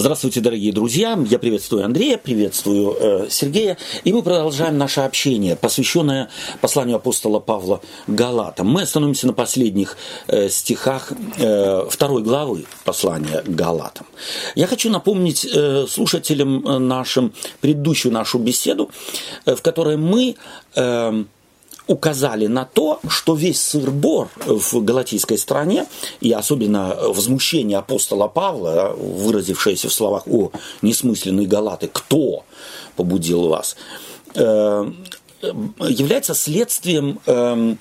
Здравствуйте, дорогие друзья. Я приветствую Андрея, приветствую э, Сергея. И мы продолжаем наше общение, посвященное посланию апостола Павла Галатам. Мы остановимся на последних э, стихах э, второй главы послания Галатам. Я хочу напомнить э, слушателям э, нашим предыдущую нашу беседу, э, в которой мы... Э, указали на то, что весь сыр-бор в галатийской стране, и особенно возмущение апостола Павла, выразившееся в словах «О, несмысленные галаты, кто побудил вас?», э, является следствием эм,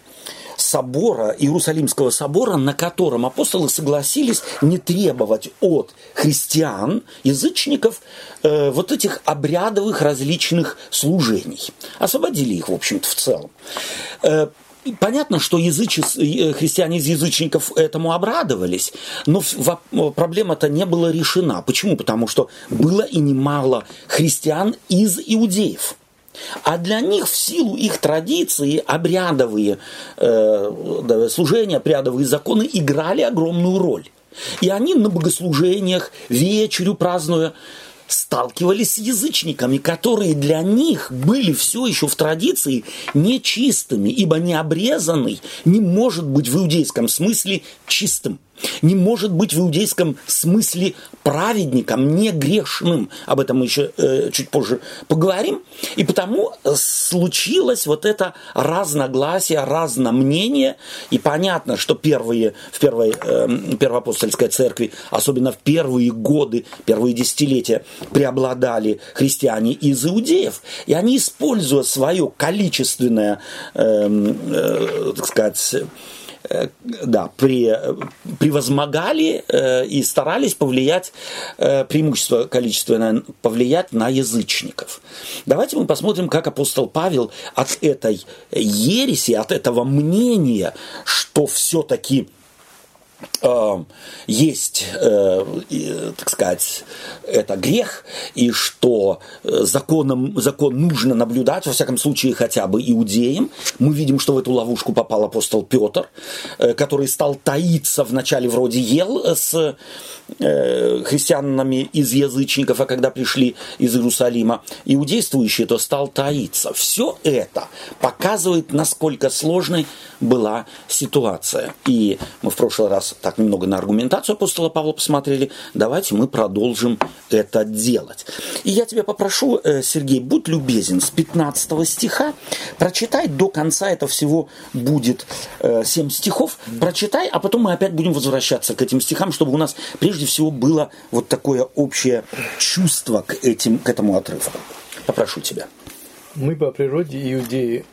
собора, Иерусалимского собора, на котором апостолы согласились не требовать от христиан, язычников, э, вот этих обрядовых различных служений. Освободили их, в общем-то, в целом. Э, Понятно, что язычи, э, христиане из язычников этому обрадовались, но проблема-то не была решена. Почему? Потому что было и немало христиан из иудеев. А для них в силу их традиции обрядовые э, служения, обрядовые законы играли огромную роль. И они на богослужениях, вечерю празднуя, сталкивались с язычниками, которые для них были все еще в традиции нечистыми, ибо необрезанный не может быть в иудейском смысле чистым не может быть в иудейском смысле праведником, не грешным. Об этом мы еще э, чуть позже поговорим. И потому случилось вот это разногласие, разномнение. И понятно, что первые, в первой э, первоапостольской церкви, особенно в первые годы, первые десятилетия, преобладали христиане из иудеев. И они, используя свое количественное, э, э, так сказать, да, при, превозмогали э, и старались повлиять, э, преимущество количественное, повлиять на язычников. Давайте мы посмотрим, как апостол Павел от этой ереси, от этого мнения, что все-таки Э, есть, э, так сказать, это грех, и что э, законом, закон нужно наблюдать, во всяком случае, хотя бы иудеям. Мы видим, что в эту ловушку попал апостол Петр, который стал таиться вначале вроде ел с христианами из язычников, а когда пришли из Иерусалима иудействующие, то стал таиться. Все это показывает, насколько сложной была ситуация. И мы в прошлый раз немного на аргументацию апостола Павла посмотрели, давайте мы продолжим это делать. И я тебя попрошу, э, Сергей, будь любезен, с 15 стиха прочитай до конца, это всего будет 7 э, стихов, прочитай, а потом мы опять будем возвращаться к этим стихам, чтобы у нас прежде всего было вот такое общее чувство к, этим, к этому отрывку. Попрошу тебя. Мы по природе иудеи,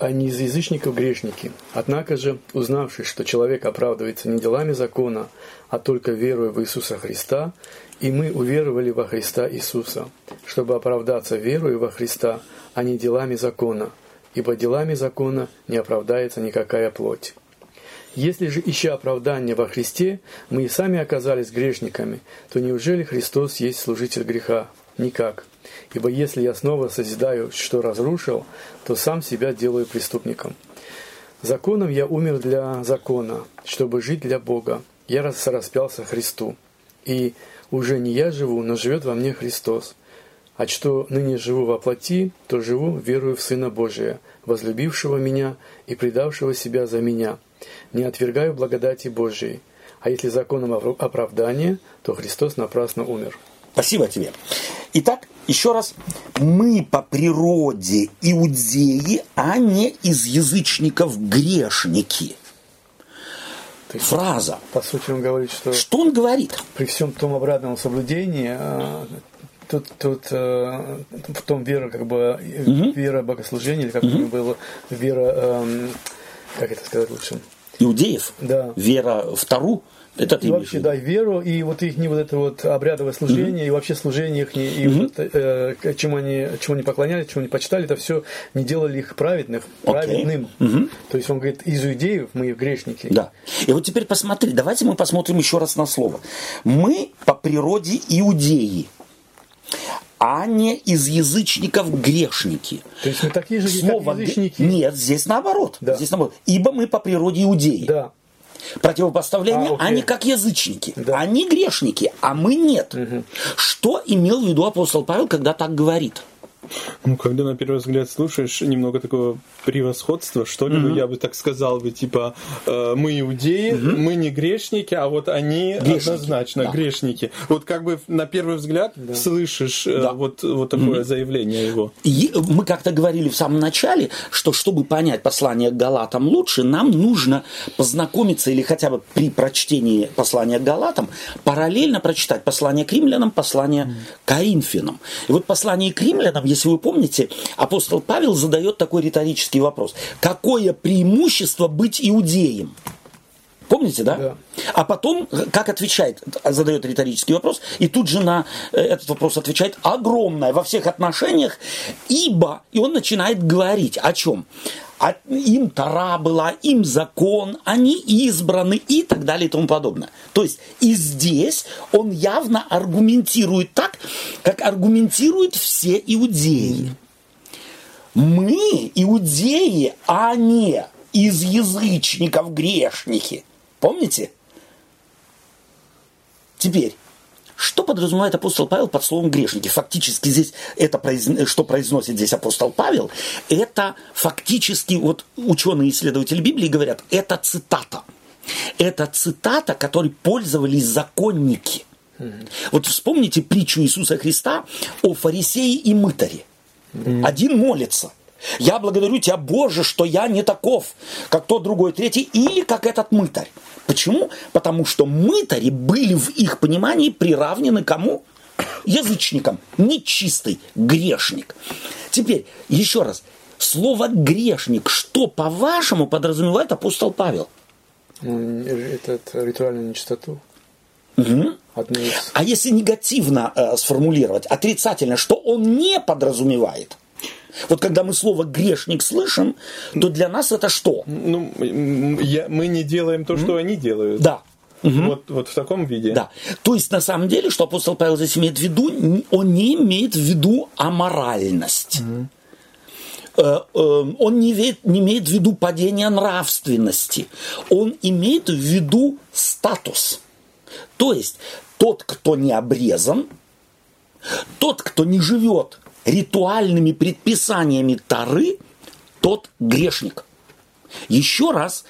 а не из язычников грешники. Однако же, узнавшись, что человек оправдывается не делами закона, а только верой в Иисуса Христа, и мы уверовали во Христа Иисуса, чтобы оправдаться верой во Христа, а не делами закона, ибо делами закона не оправдается никакая плоть. Если же, ища оправдания во Христе, мы и сами оказались грешниками, то неужели Христос есть служитель греха? Никак. Ибо если я снова созидаю, что разрушил, то сам себя делаю преступником. Законом я умер для закона, чтобы жить для Бога. Я распялся Христу. И уже не я живу, но живет во мне Христос. А что ныне живу во плоти, то живу, верую в Сына Божия, возлюбившего меня и предавшего себя за меня. Не отвергаю благодати Божией. А если законом оправдания, то Христос напрасно умер. Спасибо тебе. Итак, еще раз, мы по природе иудеи, а не из язычников грешники. есть, Фраза. По сути, он говорит, что... Что он говорит? При всем том обратном соблюдении, а, тут, тут э, в том вера, как бы, угу. вера богослужения, или как угу. было, вера, эм, как это сказать лучше? Иудеев? Да. Вера в Тару? Это ты и вообще, да, веру, и вот их не вот это вот обрядовое служение, mm-hmm. и вообще служение их, и mm-hmm. вот, э, чему, они, чему они поклонялись, чему они почитали, это все не делали их праведных, okay. праведным. Mm-hmm. То есть он говорит, из иудеев мы грешники. Да. И вот теперь посмотри, давайте мы посмотрим еще раз на слово. Мы по природе иудеи а не из язычников грешники. То есть мы такие же, Слово, язычники? Нет, здесь наоборот. Да. Здесь наоборот. Ибо мы по природе иудеи. Да. Противопоставление, А, окей. они как язычники. Да. Они грешники, а мы нет. Что имел в виду апостол Павел, когда так говорит? Ну, когда на первый взгляд слушаешь, немного такого превосходства, что ли, ну, я бы так сказал бы, типа, э, мы иудеи, мы не грешники, а вот они Грешники, однозначно да. грешники. Вот как бы на первый взгляд слышишь э, Да. вот, вот такое заявление его. И мы как-то говорили в самом начале, что чтобы понять послание к Галатам лучше, нам нужно познакомиться или хотя бы при прочтении послания к Галатам параллельно прочитать послание к римлянам, послание к Коринфянам. И вот послание к римлянам, если вы помните, апостол Павел задает такой риторический вопрос. Какое преимущество быть иудеем? Помните, да? Да. А потом, как отвечает, задает риторический вопрос, и тут же на э, этот вопрос отвечает огромное во всех отношениях, ибо, и он начинает говорить о чем? А им Тара была, им закон, они избраны и так далее и тому подобное. То есть и здесь он явно аргументирует так, как аргументируют все иудеи. Мы, иудеи, а не из язычников грешники. Помните? Теперь, что подразумевает апостол Павел под словом грешники? Фактически здесь это, что произносит здесь апостол Павел, это фактически, вот ученые-исследователи Библии говорят, это цитата. Это цитата, которой пользовались законники. Вот вспомните притчу Иисуса Христа о фарисее и мытаре. Один молится. Я благодарю тебя, Боже, что я не таков, как тот другой третий, или как этот мытарь. Почему? Потому что мытари были в их понимании приравнены кому? Язычникам. Нечистый грешник. Теперь, еще раз. Слово грешник, что, по-вашему, подразумевает апостол Павел? Ну, этот ритуальную нечистоту. Одну из... А если негативно э, сформулировать, отрицательно, что он не подразумевает? Вот когда мы слово грешник слышим, то для нас это что? Ну, я- мы не делаем то, что они делают. Да. Вот, вот в таком виде. Да. То есть, на самом деле, что апостол Павел здесь имеет в виду, он не имеет в виду аморальность. Э, Он не имеет, не имеет в виду падение нравственности. Он имеет в виду статус. То есть, тот, кто не обрезан, тот, кто не живет ритуальными предписаниями Тары, тот грешник. Еще раз,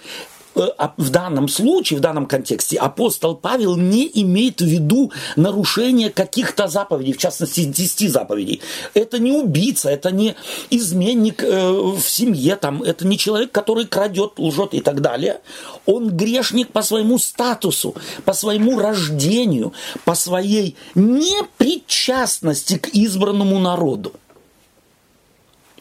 в данном случае, в данном контексте, апостол Павел не имеет в виду нарушение каких-то заповедей, в частности, 10 заповедей. Это не убийца, это не изменник э, в семье, там, это не человек, который крадет, лжет и так далее. Он грешник по своему статусу, по своему рождению, по своей непричастности к избранному народу.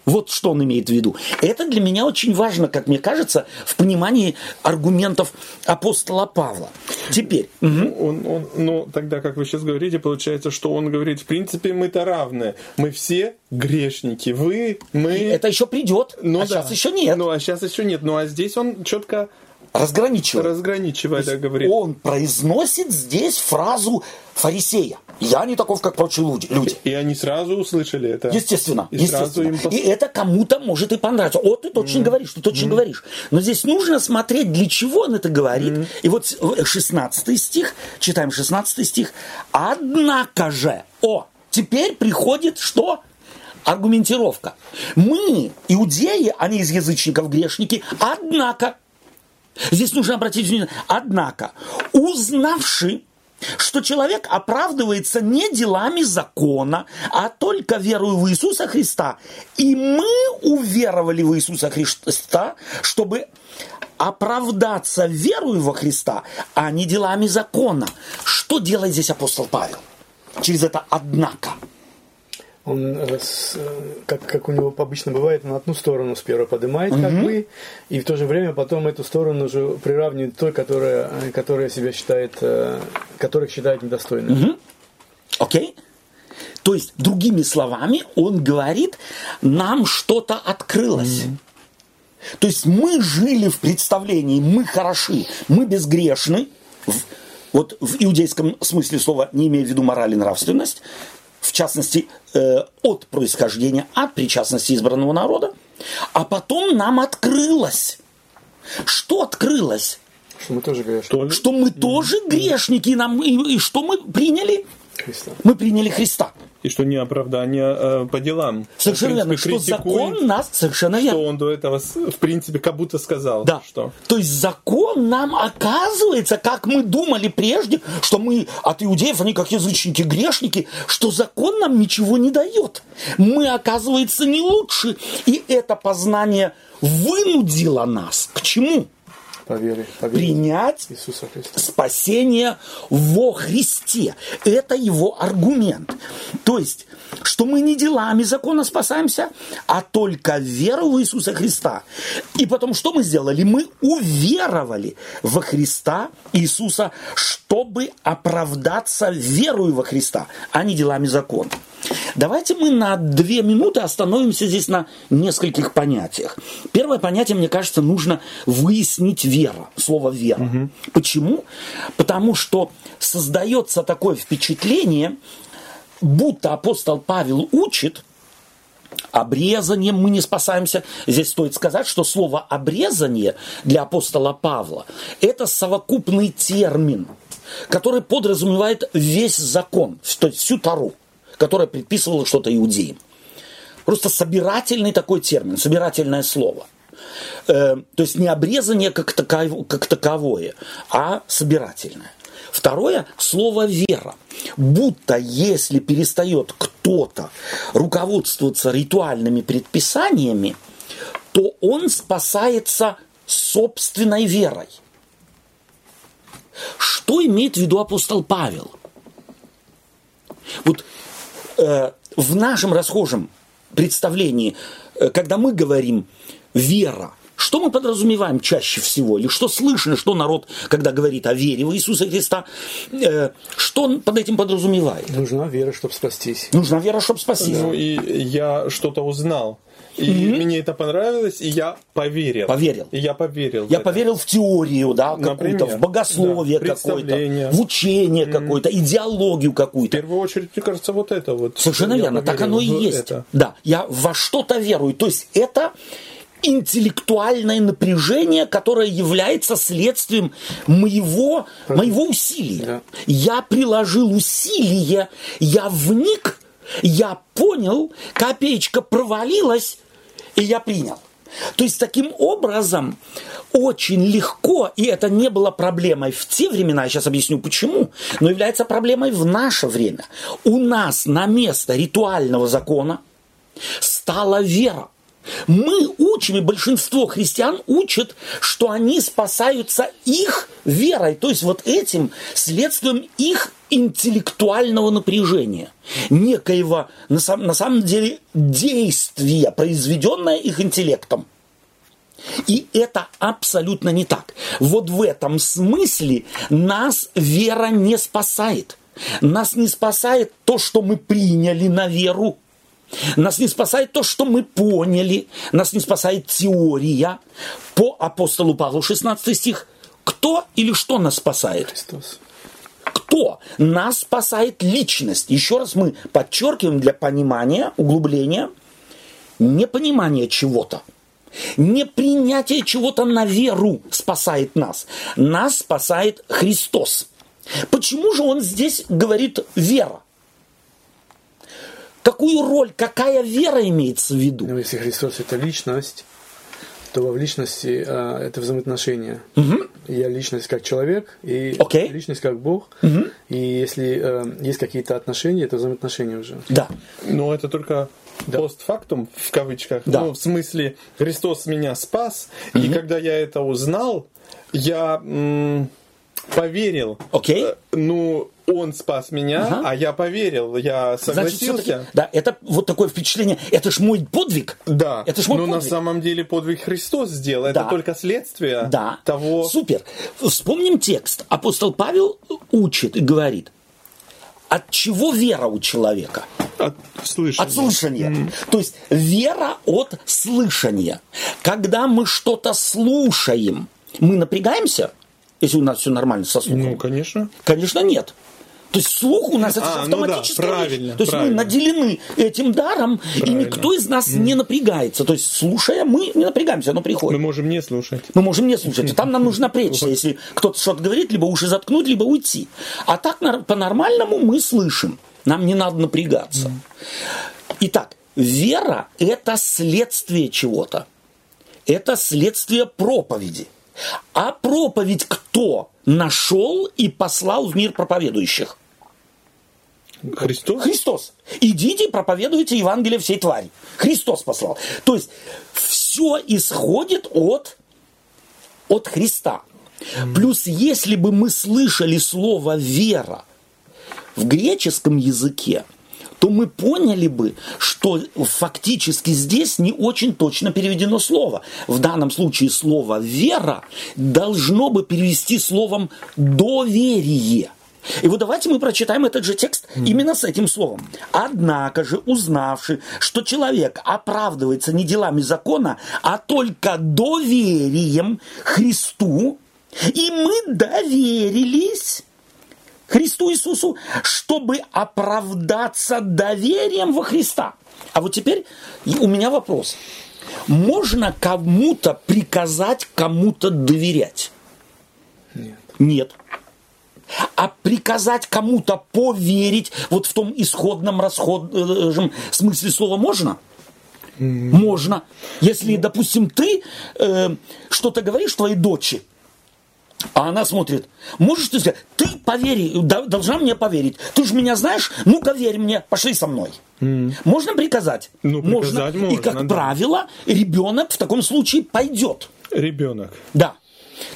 Вот что он имеет в виду. Это для меня очень важно, как мне кажется, в понимании аргументов апостола Павла. Теперь, мгм, Он, он, ну, тогда, как вы сейчас говорите, получается, что он говорит, в принципе, мы-то равны. Мы все грешники. Вы, мы... это еще придет, ну, а да. сейчас еще нет. Ну, а сейчас еще нет. Ну, а здесь он четко Разграничивает, То да, говорит. Он произносит здесь фразу фарисея. Я не таков, как прочие люди. люди. И они сразу услышали это. Естественно, И естественно. им пос- И это кому-то может и понравиться. О, ты точно говоришь, ты точно говоришь. Но здесь нужно смотреть, для чего он это говорит. И вот с- в- 16 стих, читаем 16 стих. Однако же, о, теперь приходит что? Аргументировка. Мы, иудеи, они из язычников грешники, однако, здесь нужно обратить внимание, однако, узнавши, что человек оправдывается не делами закона, а только верою в Иисуса Христа. И мы уверовали в Иисуса Христа, чтобы оправдаться верою во Христа, а не делами закона. Что делает здесь апостол Павел? Через это «однако». Он, э, э, как, как у него обычно бывает, он одну сторону сперва поднимает, как бы, и в то же время потом эту сторону уже приравнивает той, которая, э, которая себя считает, которых считает недостойными. Окей? То есть, другими словами, он говорит, нам что-то открылось. То есть мы жили в представлении, мы хороши, мы безгрешны. Вот в иудейском смысле слова не имея в виду мораль и нравственность, в частности, э, от происхождения, от причастности избранного народа. А потом нам открылось. Что открылось? Что мы тоже грешники. Что мы тоже грешники, и, нам, и, и что мы приняли? Христа. Мы приняли Христа. И что не оправдание э, по делам. Совершенно верно. Что закон нас... Совершенно Что верно. он до этого, в принципе, как будто сказал. Да. Что? То есть закон нам оказывается, как мы думали прежде, что мы от иудеев, они как язычники, грешники, что закон нам ничего не дает. Мы, оказывается, не лучше. И это познание вынудило нас к чему? По вере. По вере Принять Иисуса Христа. спасение во Христе. Это его аргумент. То есть, что мы не делами закона спасаемся, а только верой в Иисуса Христа. И потом, что мы сделали? Мы уверовали во Христа Иисуса, чтобы оправдаться верою во Христа, а не делами закона. Давайте мы на две минуты остановимся здесь на нескольких понятиях. Первое понятие, мне кажется, нужно выяснить вера, слово вера. Почему? Потому что создается такое впечатление, будто апостол Павел учит, обрезанием мы не спасаемся. Здесь стоит сказать, что слово обрезание для апостола Павла – это совокупный термин, который подразумевает весь закон, то есть всю Тару, которая предписывала что-то иудеям. Просто собирательный такой термин, собирательное слово. Э, то есть не обрезание как, таков- как таковое, а собирательное. Второе – слово «вера». Будто если перестает кто-то руководствоваться ритуальными предписаниями, то он спасается собственной верой. Что имеет в виду апостол Павел? Вот в нашем расхожем представлении, э, когда мы говорим вера, что мы подразумеваем чаще всего? Или что слышно, что народ, когда говорит о вере в Иисуса Христа, э, что он под этим подразумевает? Нужна вера, чтобы спастись. Нужна вера, чтобы спастись. Ну и я что-то узнал. И мне это понравилось, и я поверил. Поверил. И я поверил. в Я это. поверил в теорию, да, какую-то, в богословие да, какое-то, в учение какое-то, идеологию В какую-то. первую очередь, мне кажется, вот это вот. Совершенно верно, так оно и в есть. это. Да, я во что-то верую. То есть это интеллектуальное напряжение, которое является следствием моего, моего усилия. Да. Я приложил усилие, я вник, я понял, копеечка провалилась, и я принял. То есть таким образом очень легко, и это не было проблемой в те времена, я сейчас объясню почему, но является проблемой в наше время. У нас на место ритуального закона стала вера. Мы учим, и большинство христиан учат, что они спасаются их верой, то есть вот этим следствием их интеллектуального напряжения, некоего на самом, на самом деле действия, произведенное их интеллектом. И это абсолютно не так. Вот в этом смысле нас вера не спасает. Нас не спасает то, что мы приняли на веру. Нас не спасает то, что мы поняли. Нас не спасает теория. По апостолу Павлу 16 стих. Кто или что нас спасает? Христос. Кто? Нас спасает личность. Еще раз мы подчеркиваем для понимания, углубления, непонимание чего-то. Непринятие чего-то на веру спасает нас. Нас спасает Христос. Почему же он здесь говорит вера? Какую роль, какая вера имеется в виду? Но если Христос это личность, то в личности а, это взаимоотношения. Я личность как человек, и Окей. личность как Бог. И если э, есть какие-то отношения, это взаимоотношения уже. Да. Но это только постфактум, в кавычках. Да. Ну, в смысле, Христос меня спас, и когда я это узнал, я поверил. Окей. Э, Ну, он спас меня, Ага. а я поверил, я Значит, согласился. всё-таки- да, это вот такое впечатление. Это ж мой подвиг. Да, Это ж мой но на подвиг. самом деле подвиг Христос сделал. Да. Это только следствие Да. того... Супер. Вспомним текст. Апостол Павел учит и говорит, от чего вера у человека? От слышания. От слышания. То есть вера от слышания. Когда мы что-то слушаем, мы напрягаемся, если у нас все нормально со слухом? Ну, конечно. Конечно, нет. То есть слух у нас это А, ну да, правильно, То есть правильно. мы наделены этим даром, и Правильно. никто из нас не напрягается. То есть слушая, мы не напрягаемся, оно Мы приходит. можем не слушать. Мы можем не слушать, и там нам нужно напрячься, если кто-то что-то говорит, либо уши заткнуть, либо уйти. А так по-нормальному мы слышим, нам не надо напрягаться. Итак, вера – это следствие чего-то. Это следствие проповеди. А проповедь кто нашел и послал в мир проповедующих? Христос? Христос. Идите проповедуйте Евангелие всей твари. Христос послал. То есть все исходит от, от Христа. Плюс, если бы мы слышали слово «вера» в греческом языке, то мы поняли бы, что фактически здесь не очень точно переведено слово. В данном случае слово «вера» должно бы перевести словом «доверие». И вот давайте мы прочитаем этот же текст именно с этим словом. «Однако же, узнавши, что человек оправдывается не делами закона, а только доверием Христу, и мы доверились Христу Иисусу, чтобы оправдаться доверием во Христа. А вот теперь у меня вопрос. Можно кому-то приказать кому-то доверять? Нет. Нет. А приказать кому-то поверить вот в том исходном расходном смысле слова можно? Можно. Если, допустим, ты э, что-то говоришь твоей дочери, а она смотрит, можешь ты сказать, ты повери, должна мне поверить. Ты же меня знаешь, ну-ка верь мне, пошли со мной. Можно приказать? Ну, приказать И, можно, как да. правило, ребенок в таком случае пойдет. Ребенок. Да.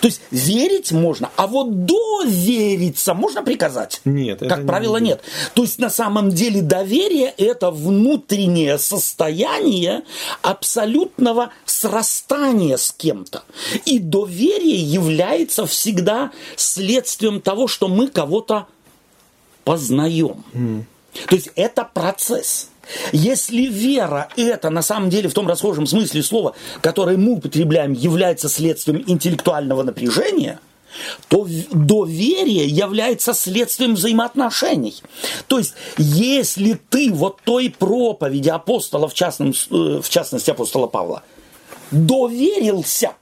То есть верить можно, а вот довериться можно приказать? Нет, Как не правило, будет. нет. То есть на самом деле доверие – это внутреннее состояние абсолютного срастания с кем-то. И доверие является всегда следствием того, что мы кого-то познаем. То есть это процесс. Если вера это на самом деле в том расхожем смысле слова, которое мы употребляем, является следствием интеллектуального напряжения, то доверие является следствием взаимоотношений. То есть, если ты вот той проповеди апостола, в, частном, э, в частности апостола Павла, доверился,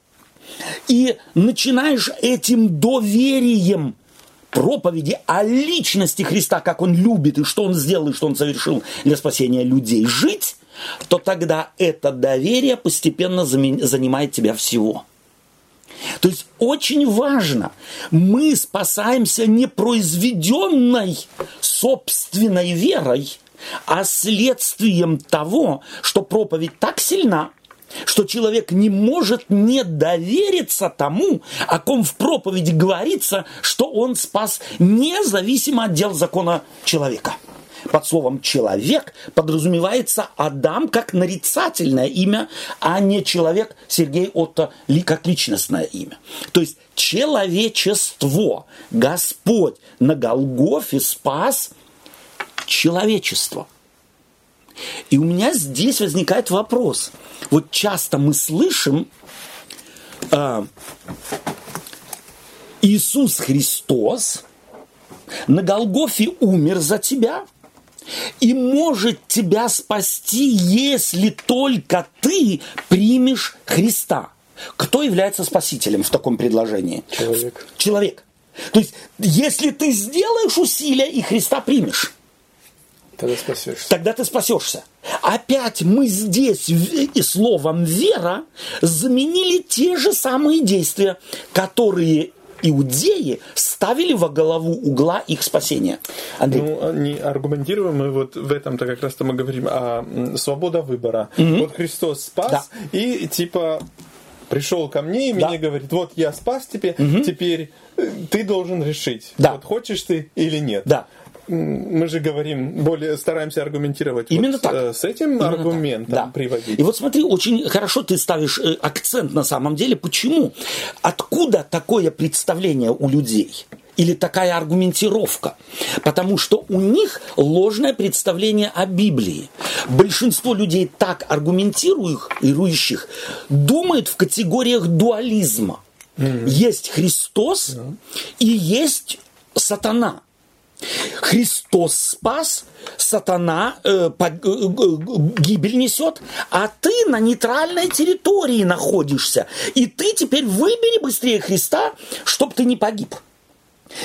и начинаешь этим доверием проповеди о личности Христа, как Он любит и что Он сделал и что Он совершил для спасения людей, жить, то тогда это доверие постепенно занимает тебя всего. То есть очень важно, мы спасаемся не произведенной собственной верой, а следствием того, что проповедь так сильна, что человек не может не довериться тому, о ком в проповеди говорится, что он спас независимо от дел закона человека. Под словом «человек» подразумевается Адам как нарицательное имя, а не человек Сергей Отто ли как личностное имя. То есть человечество. Господь на Голгофе спас человечество. И у меня здесь возникает вопрос. Вот часто мы слышим, а, Иисус Христос на Голгофе умер за тебя и может тебя спасти, если только ты примешь Христа. Кто является спасителем в таком предложении? Человек. Человек. То есть, если ты сделаешь усилия и Христа примешь, Тогда спасешься. тогда ты спасешься. Опять мы здесь и словом вера заменили те же самые действия, которые иудеи ставили во голову угла их спасения. Андрей, Ну, не аргументируем мы вот в этом-то как раз-то мы говорим о свобода выбора. Вот Христос спас, Да. и типа пришел ко мне и Да. мне говорит, вот я спас тебе, теперь э, ты должен решить, Да. вот хочешь ты или нет. Да. Мы же говорим, более стараемся аргументировать Именно вот, так. э, с этим Именно аргументом так. Да. приводить. И вот смотри, очень хорошо ты ставишь э, акцент на самом деле. Почему? Откуда такое представление у людей? Или такая аргументировка? Потому что у них ложное представление о Библии. Большинство людей так аргументирующих думает в категориях дуализма. Есть Христос и есть сатана. Христос спас, сатана э, по, э, гибель несет, а ты на нейтральной территории находишься. И ты теперь выбери быстрее Христа, чтобы ты не погиб.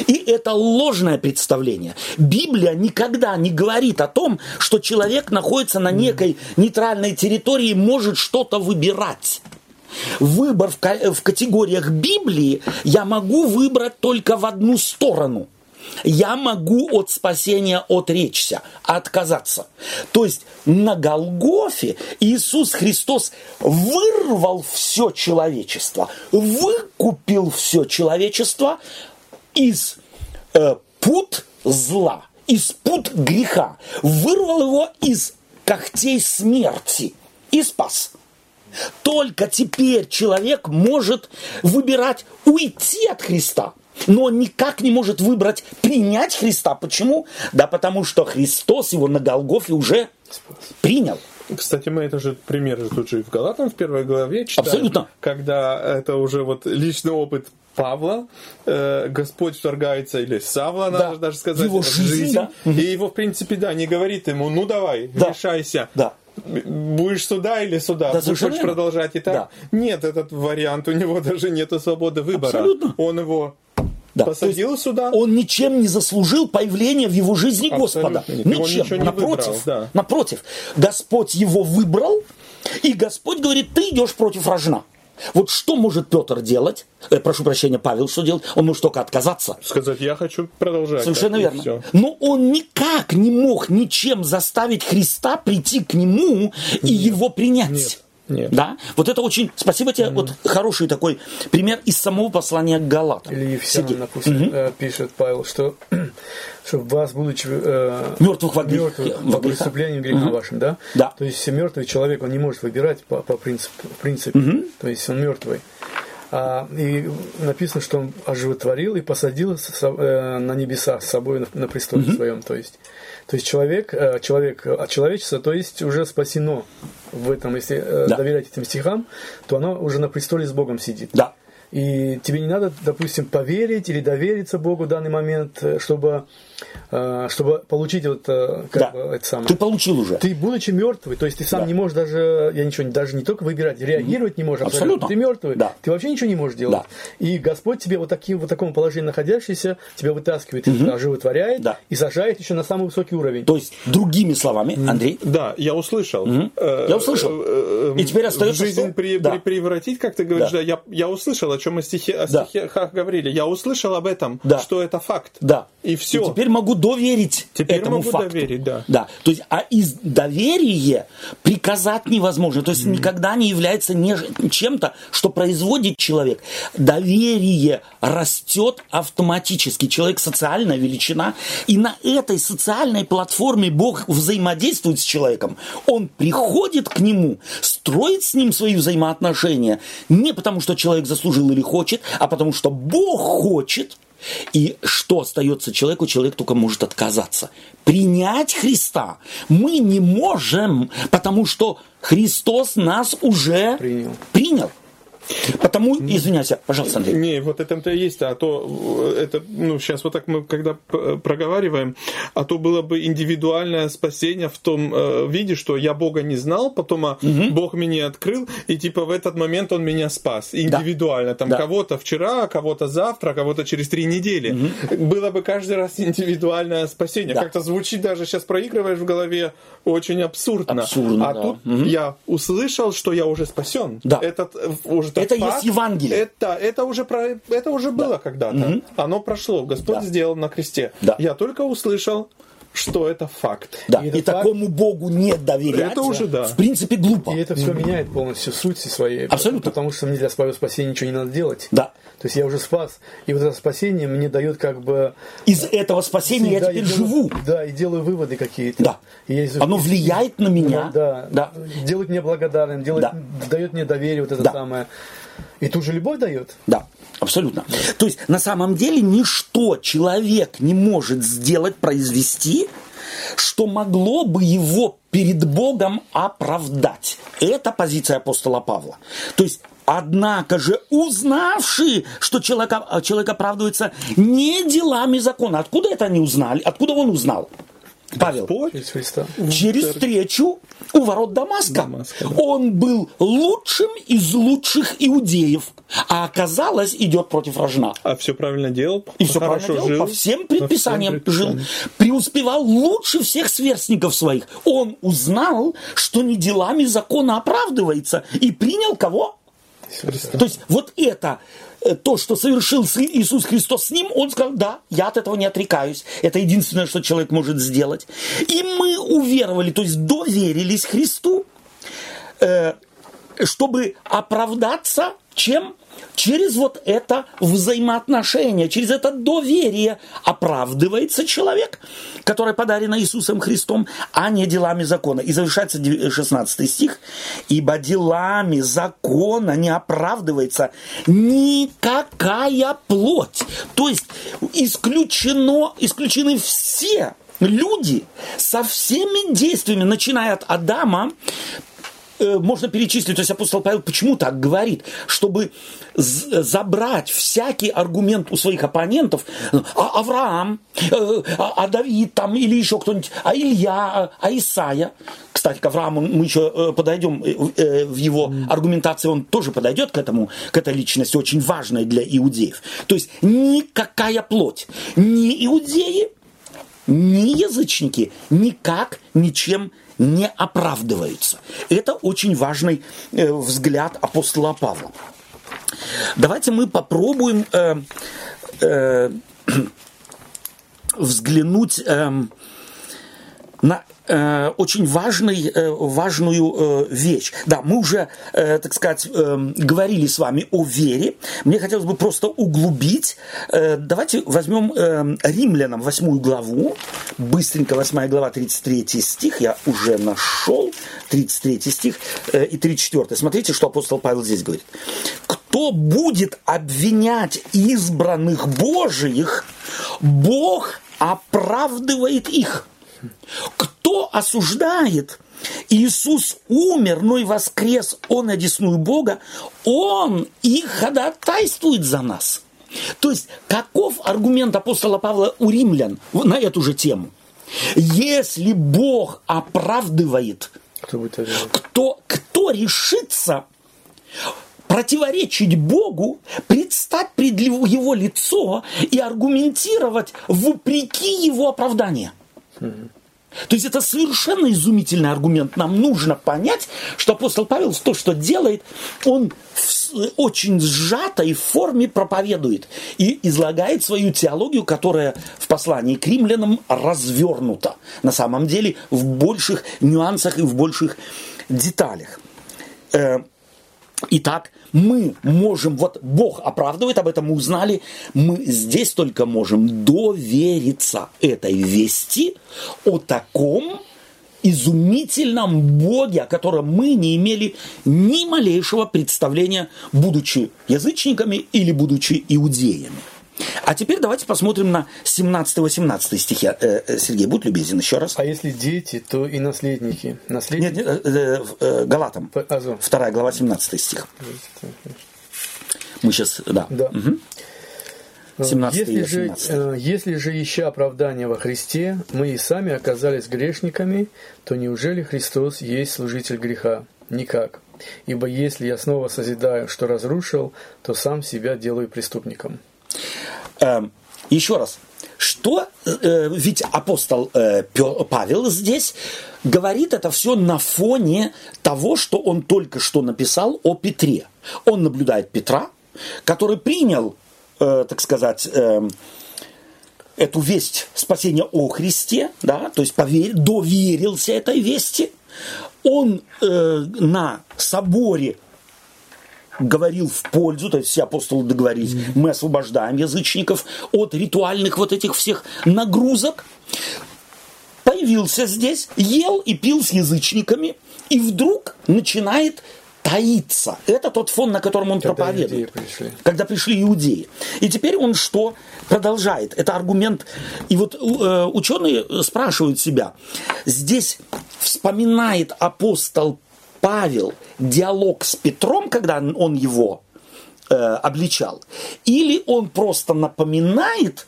И это ложное представление. Библия никогда не говорит о том, что человек находится на некой нейтральной территории и может что-то выбирать. Выбор в, в категориях Библии я могу выбрать только в одну сторону. Я могу от спасения отречься, отказаться. То есть на Голгофе Иисус Христос вырвал все человечество, выкупил все человечество из э, пут зла, из пут греха, вырвал его из когтей смерти и спас. Только теперь человек может выбирать уйти от Христа, но он никак не может выбрать принять Христа. Почему? Да потому что Христос его на Голгофе уже принял. Кстати, мы это же пример тут же в Галатам в первой главе читаем. Абсолютно. Когда это уже вот личный опыт Павла, э, Господь вторгается, или Савла, да. надо даже сказать, его жизнь, жизнь. Да. И его, в принципе, да, не говорит ему, ну давай, да. решайся. Да. Будешь сюда или сюда? Да, Будешь верно. продолжать и так? Да. Нет, этот вариант, у него даже нет свободы выбора. Абсолютно. Он его Да. посадил сюда. Он ничем не заслужил появления в его жизни Абсолютно Господа. нет. Ничем. напротив, выбрал, да. напротив. Господь его выбрал, и Господь говорит, ты идешь против рожна. Вот что может Петр делать? Э, прошу прощения, Павел что делать? Он может только отказаться. Сказать, я хочу продолжать. Совершенно так, верно. Но он никак не мог ничем заставить Христа прийти к нему и его принять. Нет, нет. Да? Вот это очень... Спасибо тебе. Вот хороший такой пример из самого послания к Галатам. Или Сергей. допустим, э, пишет Павел, что, что вас, будучи э, Мертвых во грех- мертвых во преступлениям греха вашим, да? Да. То есть мертвый человек, он не может выбирать по, по принципу, в принципе. То есть он мертвый. А, и написано, что он оживотворил и посадил э, на небеса с собой на, на престоле своем. То есть, то есть человек, э, человек от человечества, то есть уже спасено в этом, если э, Да. доверять этим стихам, то оно уже на престоле с Богом сидит. Да. И тебе не надо, допустим, поверить или довериться Богу в данный момент, э, чтобы, чтобы получить вот, э, как Да. бы, это самое. Ты получил уже. Ты, будучи мертвый, то есть ты сам Да. не можешь даже, я ничего, не- даже не только выбирать, реагировать не можешь. Абсолютно. Ты мертвый, Да. ты вообще ничего не можешь делать. И Господь тебе вот таким вот таком положении находящийся, тебя вытаскивает, угу. оживотворяет Да. и сажает еще на самый высокий уровень. То есть, другими словами, Андрей, Да, я услышал. Э, Я услышал. э, э, И теперь остается жизнь что? при- Да. при- превратить, как ты говоришь, Да. да, я, я услышал, о чем мы стихи, о Да. стихах говорили. Я услышал об этом, Да. что это факт. да. И все. теперь могу доверить Теперь этому могу факту. доверить, да. Да. То есть, а из доверия приказать невозможно. То есть, никогда не является не- чем-то, что производит человек. Доверие растет автоматически. Человек социальная величина. И на этой социальной платформе Бог взаимодействует с человеком. Он приходит к нему, строит с ним свои взаимоотношения. Не потому, что человек заслужил или хочет, а потому, что Бог хочет. И что остается человеку? Человек только может отказаться. Принять Христа мы не можем, потому что Христос нас уже Принял. принял. Потому, извиняйся, пожалуйста, Андрей. Не, вот это-то и есть, а то э, это, ну, сейчас вот так мы, когда п- проговариваем, а то было бы индивидуальное спасение в том э, виде, что я Бога не знал, потом а Бог меня открыл, и типа в этот момент Он меня спас. Индивидуально. Там Да. кого-то вчера, кого-то завтра, кого-то через три недели. Было бы каждый раз индивидуальное спасение. Да. Как-то звучит даже сейчас проигрываешь в голове очень абсурдно. Абсурдно, а да. тут я услышал, что я уже спасен. Да. Этот э, уже Это факт, есть Евангелие. Это, это уже, про, это уже было когда-то. Оно прошло. Господь Да. сделал на кресте. Да. Я только услышал, что это факт. Да, И и, такому Богу не доверять, Это уже да. в принципе, глупо. И это все меняет полностью суть своей. Абсолютно. Потому что мне для своего спасения ничего не надо делать. Да. То есть я уже спас. И вот это спасение мне дает как бы... Из этого спасения я Да, теперь делаю- живу. Да, и делаю выводы какие-то. Да. И я из- Оно влияет на меня. Да, Да. Делает меня благодарным, делает, Да. дает мне доверие, вот это Да. самое. И тут же любовь дает. Да, абсолютно. То есть на самом деле ничто человек не может сделать, произвести, что могло бы его перед Богом оправдать. Это позиция апостола Павла. То есть Однако же, узнавший, что человек, человек оправдывается не делами закона. Откуда это они узнали? Откуда он узнал? Павел. Через Христа. Через встречу у ворот Дамаска. Дамаска, да. Он был лучшим из лучших иудеев, а оказалось, идет против рожна. А все правильно делал? И все хорошо правильно делал, жил? по всем предписаниям По всем жил. Преуспевал лучше всех сверстников своих. Он узнал, что не делами закона оправдывается. И принял кого? Христа. То есть вот это, то, что совершил Иисус Христос с ним, он сказал, да, я от этого не отрекаюсь. Это единственное, что человек может сделать. И мы уверовали, то есть доверились Христу, э, чтобы оправдаться чем? Через вот это взаимоотношение, через это доверие оправдывается человек, который подарен Иисусом Христом, а не делами закона. И завершается дев- 16 стих. «Ибо делами закона не оправдывается никакая плоть». То есть исключено, исключены все люди со всеми действиями, начиная от Адама, можно перечислить, то есть апостол Павел почему так говорит, чтобы забрать всякий аргумент у своих оппонентов, а Авраам, э, а а Давид там или еще кто-нибудь, а Илья, а- а Исаия. Кстати, к Аврааму мы еще э, подойдем э, в- э, в его аргументации, он тоже подойдет к этому, к этой личности, очень важной для иудеев. То есть никакая плоть, ни иудеи, ни язычники никак ничем не оправдываются. Это очень важный э, взгляд апостола Павла. Давайте мы попробуем э, э, взглянуть эм, на э, очень важный, э, важную э, вещь. Да, мы уже, э, так сказать, э, говорили с вами о вере. Мне хотелось бы просто углубить. Э, давайте возьмем э, Римлянам 8 главу. Быстренько 8 глава, 33 стих. Я уже нашел. 33 стих э, и 34. Смотрите, что апостол Павел здесь говорит. Кто будет обвинять избранных Божиих, Бог оправдывает их. Кто осуждает? Иисус умер, но и воскрес, Он одесную Бога, Он и ходатайствует за нас. То есть, каков аргумент апостола Павла у римлян на эту же тему? Если Бог оправдывает, Кто кто, кто решится противоречить Богу, предстать пред его лицо и аргументировать вопреки его оправдания. То есть это совершенно изумительный аргумент. Нам нужно понять, что апостол Павел то, что делает, он в с- очень сжатой форме проповедует и излагает свою теологию, которая в послании к римлянам развернута. На самом деле в больших нюансах и в больших деталях. Итак, мы можем, вот Бог оправдывает, об этом мы узнали, мы здесь только можем довериться этой вести о таком изумительном Боге, о котором мы не имели ни малейшего представления, будучи язычниками или будучи иудеями. А теперь давайте посмотрим на 17-18 стихи. Э, э, Сергей, будь любезен еще раз. А если дети, то и наследники. Нет, Наследники. нет, э, э, Галатам, А, зо. вторая глава, 17 стих. Мы сейчас, да. Да. Мгм. 17 и если, же, 18. если же, ища оправдания во Христе, мы и сами оказались грешниками, то неужели Христос есть служитель греха? Никак. Ибо если я снова созидаю, что разрушил, то сам себя делаю преступником. Эм, еще раз. Что, э, ведь апостол э, Павел здесь говорит это все на фоне того, что он только что написал о Петре. Он наблюдает Петра, который принял, э, так сказать, эм, эту весть спасения о Христе, да, то есть поверь, доверился этой вести. Он э, на соборе говорил в пользу, то есть все апостолы договорились, мы освобождаем язычников от ритуальных вот этих всех нагрузок. Появился здесь, ел и пил с язычниками, и вдруг начинает таиться. Это тот фон, на котором он Когда проповедует. пришли. Когда пришли иудеи. И теперь он что продолжает? Это аргумент. И вот э, ученые спрашивают себя. Здесь вспоминает апостол Павел диалог с Петром, когда он его э, обличал, или он просто напоминает,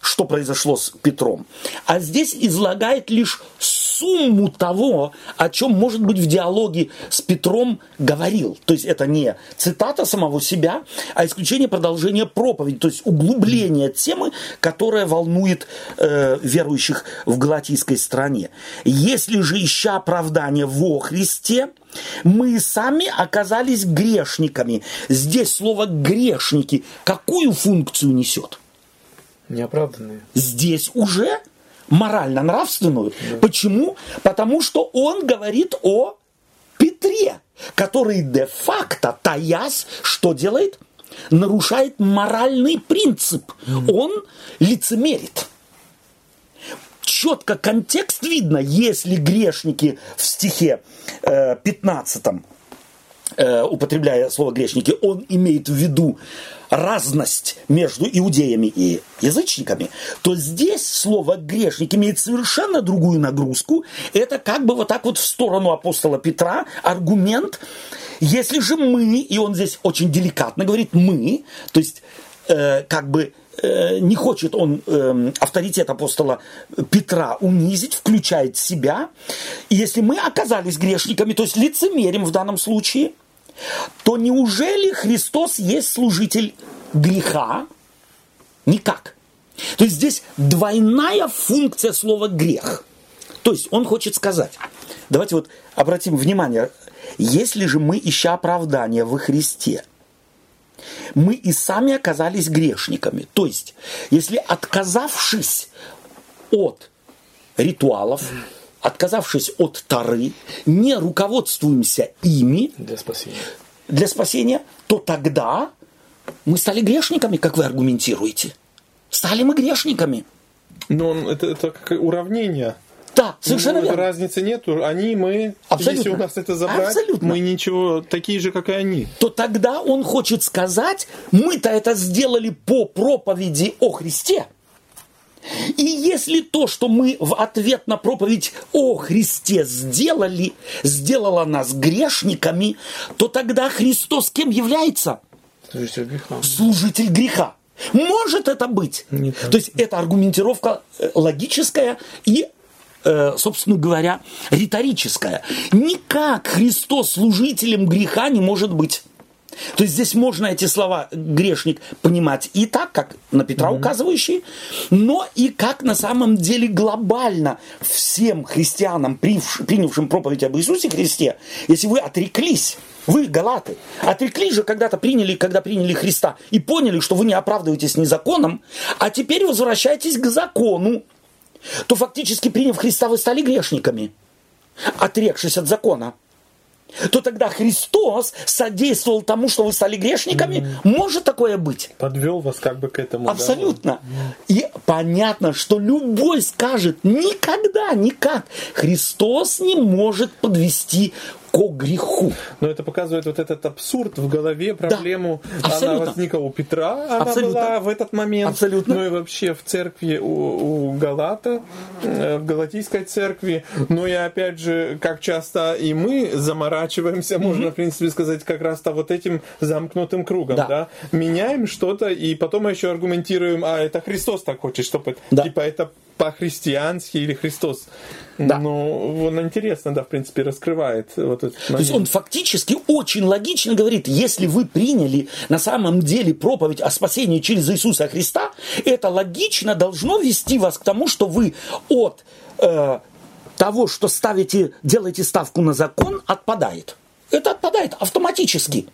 что произошло с Петром, а здесь излагает лишь сумму того, о чем, может быть, в диалоге с Петром говорил. То есть это не цитата самого себя, а исключение продолжения проповеди, то есть углубление темы, которая волнует э, верующих в галатийской стране. Если же ища оправдание во Христе, мы сами оказались грешниками. Здесь слово грешники какую функцию несет? Неоправданные. Здесь уже морально-нравственную. Да. Почему? Потому что он говорит о Петре, который де-факто, таясь, что делает? Нарушает моральный принцип. Mm. Он лицемерит. Четко контекст видно, если грешники в стихе э, 15 э, употребляя слово грешники, он имеет в виду разность между иудеями и язычниками, то здесь слово грешник имеет совершенно другую нагрузку. Это как бы вот так вот в сторону апостола Петра аргумент. Если же мы, и он здесь очень деликатно говорит мы, то есть э, как бы э, не хочет он э, авторитет апостола Петра унизить, включает себя. И если мы оказались грешниками, то есть лицемерим в данном случае – то неужели Христос есть служитель греха? Никак. То есть здесь двойная функция слова грех. То есть он хочет сказать, давайте вот обратим внимание, если же мы, ища оправдания во Христе, мы и сами оказались грешниками. То есть, если отказавшись от ритуалов, отказавшись от Тары, не руководствуемся ими для спасения. для спасения, то тогда мы стали грешниками, как вы аргументируете. Стали мы грешниками. Но это, это как уравнение. Да, совершенно ну, верно. Разницы нету. Они, мы, Абсолютно. если у нас это забрать, Абсолютно. мы ничего, такие же, как и они. То тогда он хочет сказать, мы-то это сделали по проповеди о Христе. И если то, что мы в ответ на проповедь о Христе сделали, сделало нас грешниками, то тогда Христос кем является? Служитель греха. Служитель греха. Может это быть? Не так. То есть это аргументировка э, логическая и э, собственно говоря, риторическая. Никак Христос служителем греха не может быть. То есть здесь можно эти слова грешник понимать и так, как на Петра mm-hmm. указывающие, но и как на самом деле глобально всем христианам, принявшим проповедь об Иисусе Христе, если вы отреклись вы, галаты, отреклись же когда-то, приняли, когда приняли Христа, и поняли, что вы не оправдываетесь ни законом, а теперь возвращаетесь к закону, то фактически, приняв Христа, вы стали грешниками, отрекшись от закона то тогда Христос содействовал тому, что вы стали грешниками. Mm. Может такое быть? Подвел вас как бы к этому. Абсолютно. Да? И понятно, что любой скажет, никогда, никак. Христос не может подвести ко греху. Но это показывает вот этот абсурд в голове, проблему. Да, она возникла у Петра, она абсолютно. была в этот момент. Абсолютно. Ну и вообще в церкви у, у Галата, э, в Галатийской церкви. Ну и опять же, как часто и мы заморачиваемся, mm-hmm. можно в принципе сказать, как раз-то вот этим замкнутым кругом. Да. Да? Меняем что-то, и потом мы еще аргументируем, а это Христос так хочет, чтобы да. типа это по-христиански или Христос. Да. Ну, он интересно, да, в принципе, раскрывает вот этот момент. То есть он фактически очень логично говорит, если вы приняли на самом деле проповедь о спасении через Иисуса Христа, это логично должно вести вас к тому, что вы от э, того, что ставите, делаете ставку на закон, отпадает. Это отпадает автоматически.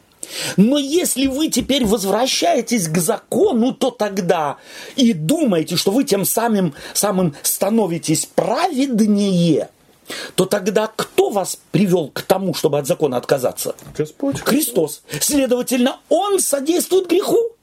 Но если вы теперь возвращаетесь к закону, то тогда и думаете, что вы тем самым, самым становитесь праведнее, то тогда кто вас привел к тому, чтобы от закона отказаться? Господь. Христос. Следовательно, Он содействует греху.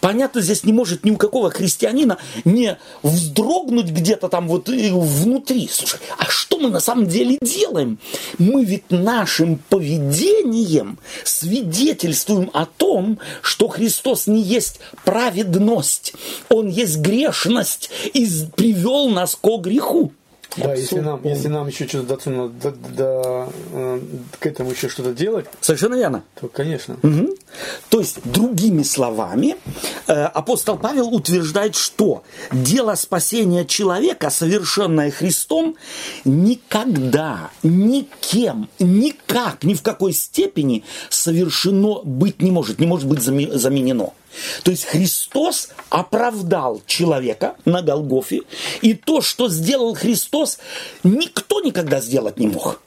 Понятно, здесь не может ни у какого христианина не вздрогнуть где-то там вот внутри. Слушай, а что мы на самом деле делаем? Мы ведь нашим поведением свидетельствуем о том, что Христос не есть праведность, Он есть грешность и привел нас ко греху. Да, если нам, если нам еще что-то до, до, до, э, к этому еще что-то делать, Совершенно верно. то, конечно. Мгм. То есть, другими словами, э, апостол Павел утверждает, что дело спасения человека, совершенное Христом, никогда, никем, никак, ни в какой степени совершено быть не может, не может быть заме- заменено. То есть Христос оправдал человека на Голгофе, и то, что сделал Христос, никто никогда сделать не мог.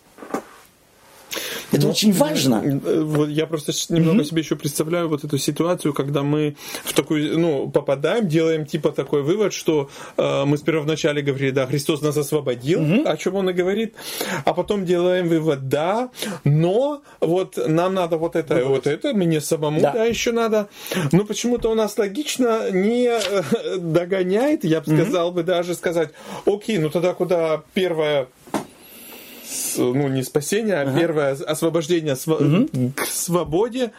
Это очень важно. Э, Вот я просто немного себе еще представляю вот эту ситуацию, когда мы в такую, ну, попадаем, делаем типа такой вывод, что э, мы сперва вначале говорили, да, Христос нас освободил, о чем он и говорит, а потом делаем вывод, да, но вот нам надо вот это, и вот это, мне самому, Да. да, еще надо. Но почему-то у нас логично не э, догоняет, я бы сказал бы даже сказать, окей, ну тогда куда первое ну, не спасение, а первое освобождение сва- к свободе,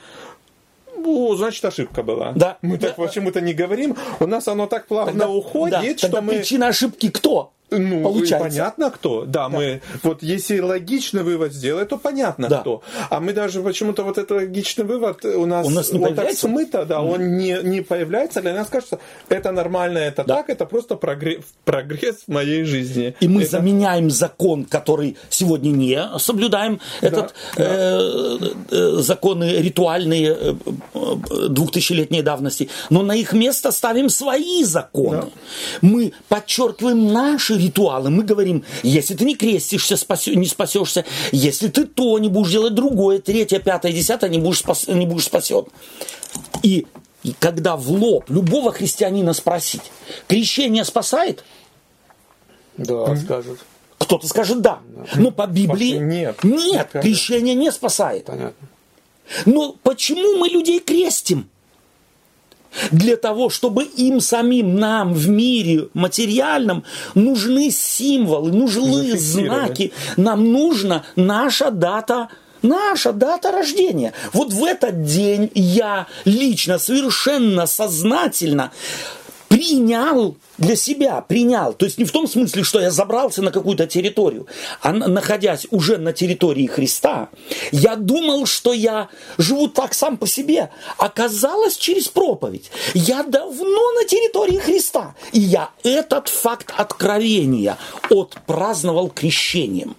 ну, значит, ошибка была. Да. Мы так Да. почему-то не говорим. У нас оно так плавно Тогда- уходит, да, что тогда мы... причина ошибки кто? Ну, Получается. понятно кто. Да, мы вот если логичный вывод сделать, то понятно Да. кто. А мы даже почему-то вот этот логичный вывод у нас, У нас не вот так смыто, да, он не, не появляется. Для нас кажется, это нормально, это Да. так, это просто прогресс, прогресс в моей жизни. И мы Это- заменяем закон, который сегодня не соблюдаем, этот э, э, законы ритуальные э, э, двухтысячелетней давности, но на их место ставим свои законы. Мы подчеркиваем наши ритуалы, мы говорим, если ты не крестишься, спасё- не спасешься, если ты то не будешь делать другое, третье, пятое, десятое, не будешь, спас- не будешь спасен. И когда в лоб любого христианина спросить, крещение спасает? Да, скажут. Кто-то скажет да. Но по Библии нет. Нет, крещение не спасает. Понятно. Но почему мы людей крестим? Для того, чтобы им самим, нам в мире материальном нужны символы, нужны знаки. Нам нужна наша дата Наша дата рождения. Вот в этот день я лично, совершенно сознательно принял для себя, принял. То есть не в том смысле, что я забрался на какую-то территорию, а на- находясь уже на территории Христа, я думал, что я живу так сам по себе. Оказалось через проповедь. Я давно на территории Христа. И я этот факт откровения отпраздновал крещением.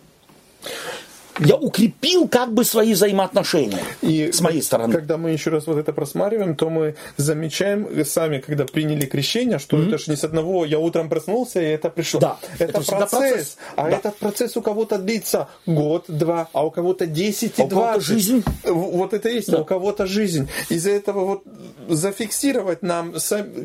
Я укрепил как бы свои взаимоотношения И с моей стороны. Когда мы еще раз вот это просматриваем, то мы замечаем сами, когда приняли крещение, что это же не с одного «я утром проснулся, и это пришло». Да, это, это процесс. процесс. А Да. этот процесс у кого-то длится год, два, а у кого-то 10 и А у кого-то 20. жизнь. Вот это есть, Да. а у кого-то жизнь. Из-за этого вот зафиксировать нам,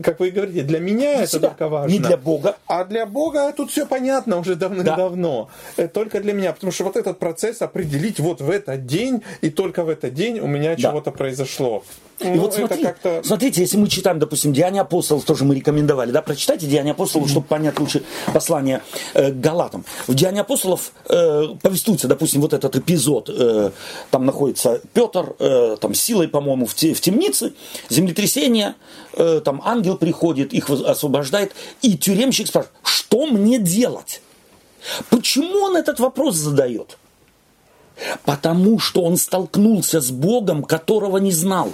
как вы говорите, для меня это себя, только важно. не для Бога. А для Бога тут все понятно уже давным-давно. Это только для меня. Потому что вот этот процесс определить вот в этот день, и только в этот день у меня Да. чего-то произошло. И Ну, вот смотри, как-то... смотрите, если мы читаем, допустим, Деяния апостолов, тоже мы рекомендовали, да, прочитайте Деяния апостолов, чтобы понять лучше послание э, к Галатам. В Деянии апостолов э, повествуется, допустим, вот этот эпизод, э, там находится Петр, э, там силой, по-моему, в, те- в темнице, землетрясение, э, там ангел приходит, их освобождает, и тюремщик спрашивает, что мне делать? Почему он этот вопрос задает? Потому что он столкнулся с Богом, которого не знал.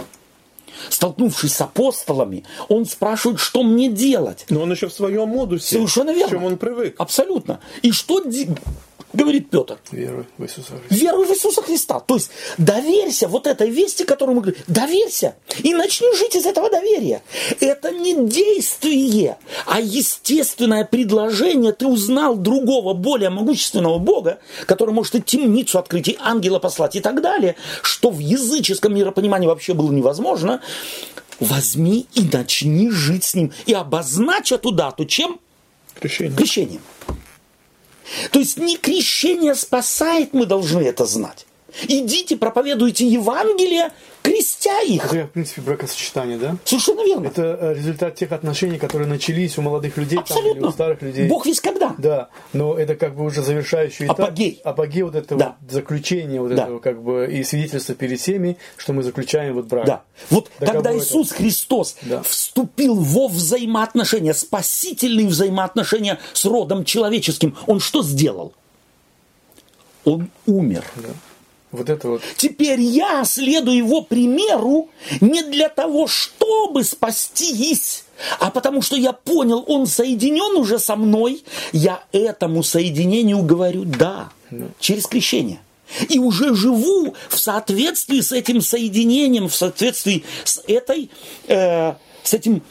Столкнувшись с апостолами, он спрашивает, что мне делать. Но он еще в своем модусе. Совершенно верно. К чему он привык. Абсолютно. И что говорит Петр? Веруй в Иисуса Христа. Веруй в Иисуса Христа. То есть доверься вот этой вести, которую мы говорим. Доверься. И начни жить из этого доверия. Это не действие, а естественное предложение. Ты узнал другого, более могущественного Бога, который может и темницу открыть, и ангела послать, и так далее, что в языческом миропонимании вообще было невозможно. Возьми и начни жить с ним. И обозначь эту дату чем? Крещение. крещением. То есть не крещение спасает, мы должны это знать. Идите, проповедуйте Евангелие, крестя их. Это, в принципе, бракосочетание, да? Совершенно верно. Это э, результат тех отношений, которые начались у молодых людей там, или Абсолютно. у старых людей. Бог весь когда. Да, но это как бы уже завершающий этап. Апогей. Апогей вот этого Да. заключения вот Да. этого как бы и свидетельства перед всеми, что мы заключаем вот брак. Да. Вот Договор когда. Иисус Христос Да. вступил во взаимоотношения, спасительные взаимоотношения с родом человеческим, Он что сделал? Он умер. Да. Вот это вот. Теперь я следую его примеру не для того, чтобы спастись, а потому что я понял, он соединен уже со мной, я этому соединению говорю «да» через крещение. И уже живу в соответствии с этим соединением, в соответствии с этой, э, с этим,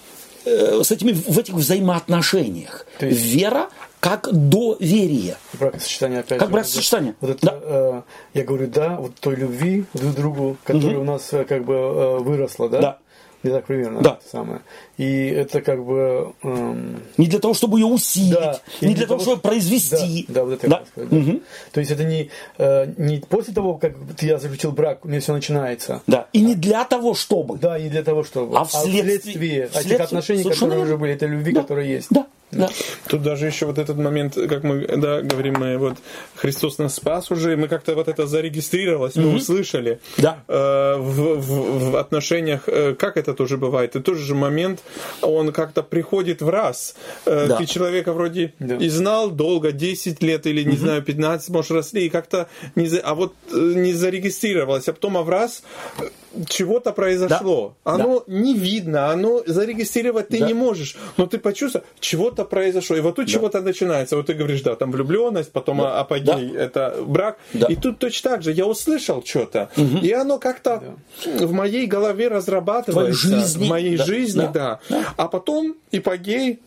э, с этими в этих взаимоотношениях. То есть- Вера как доверие. Бракосочетание опять Как же, бракосочетание. Вот это, э, я говорю, да, вот той любви друг к другу, которая у нас э, как бы э, выросла, да? Да. Не так примерно, Да. самое. И это как бы... эм, Не для того, чтобы ее усилить, Да, не для того, чтобы что- произвести. Да, да, вот это Да. я хотел сказать. да. То есть это не, э, не после того, как я заключил брак, у меня все начинается. Да. И не для того, чтобы. Да, не для того, чтобы. А вследствие- вследствие этих вследствие- отношений, совершенно которые уже верно. были, этой любви, Да. которая есть. Да. Да. Тут даже еще вот этот момент, как мы да, говорим, мы вот Христос нас спас уже, мы как-то вот это зарегистрировалось, мы услышали Да. Э, в, в- в отношениях, э, как это тоже бывает, и тот же момент, он как-то приходит в раз. Э, Да. Ты человека вроде Да. и знал долго, 10 лет или, не знаю, 15, может, росли, и как-то, не, за- а вот э, не зарегистрировалось, а потом а в раз э, чего-то произошло. Да. Оно не видно, оно зарегистрировать ты Да. не можешь, но ты почувствовал, чего-то произошло. И вот тут чего-то начинается. Вот ты говоришь, да, там влюбленность, потом Да. апогей, это брак. Да. И тут точно так же. Я услышал что-то, и оно как-то в моей голове разрабатывается. В жизни. В моей Да. жизни, Да. да. А потом ипогей,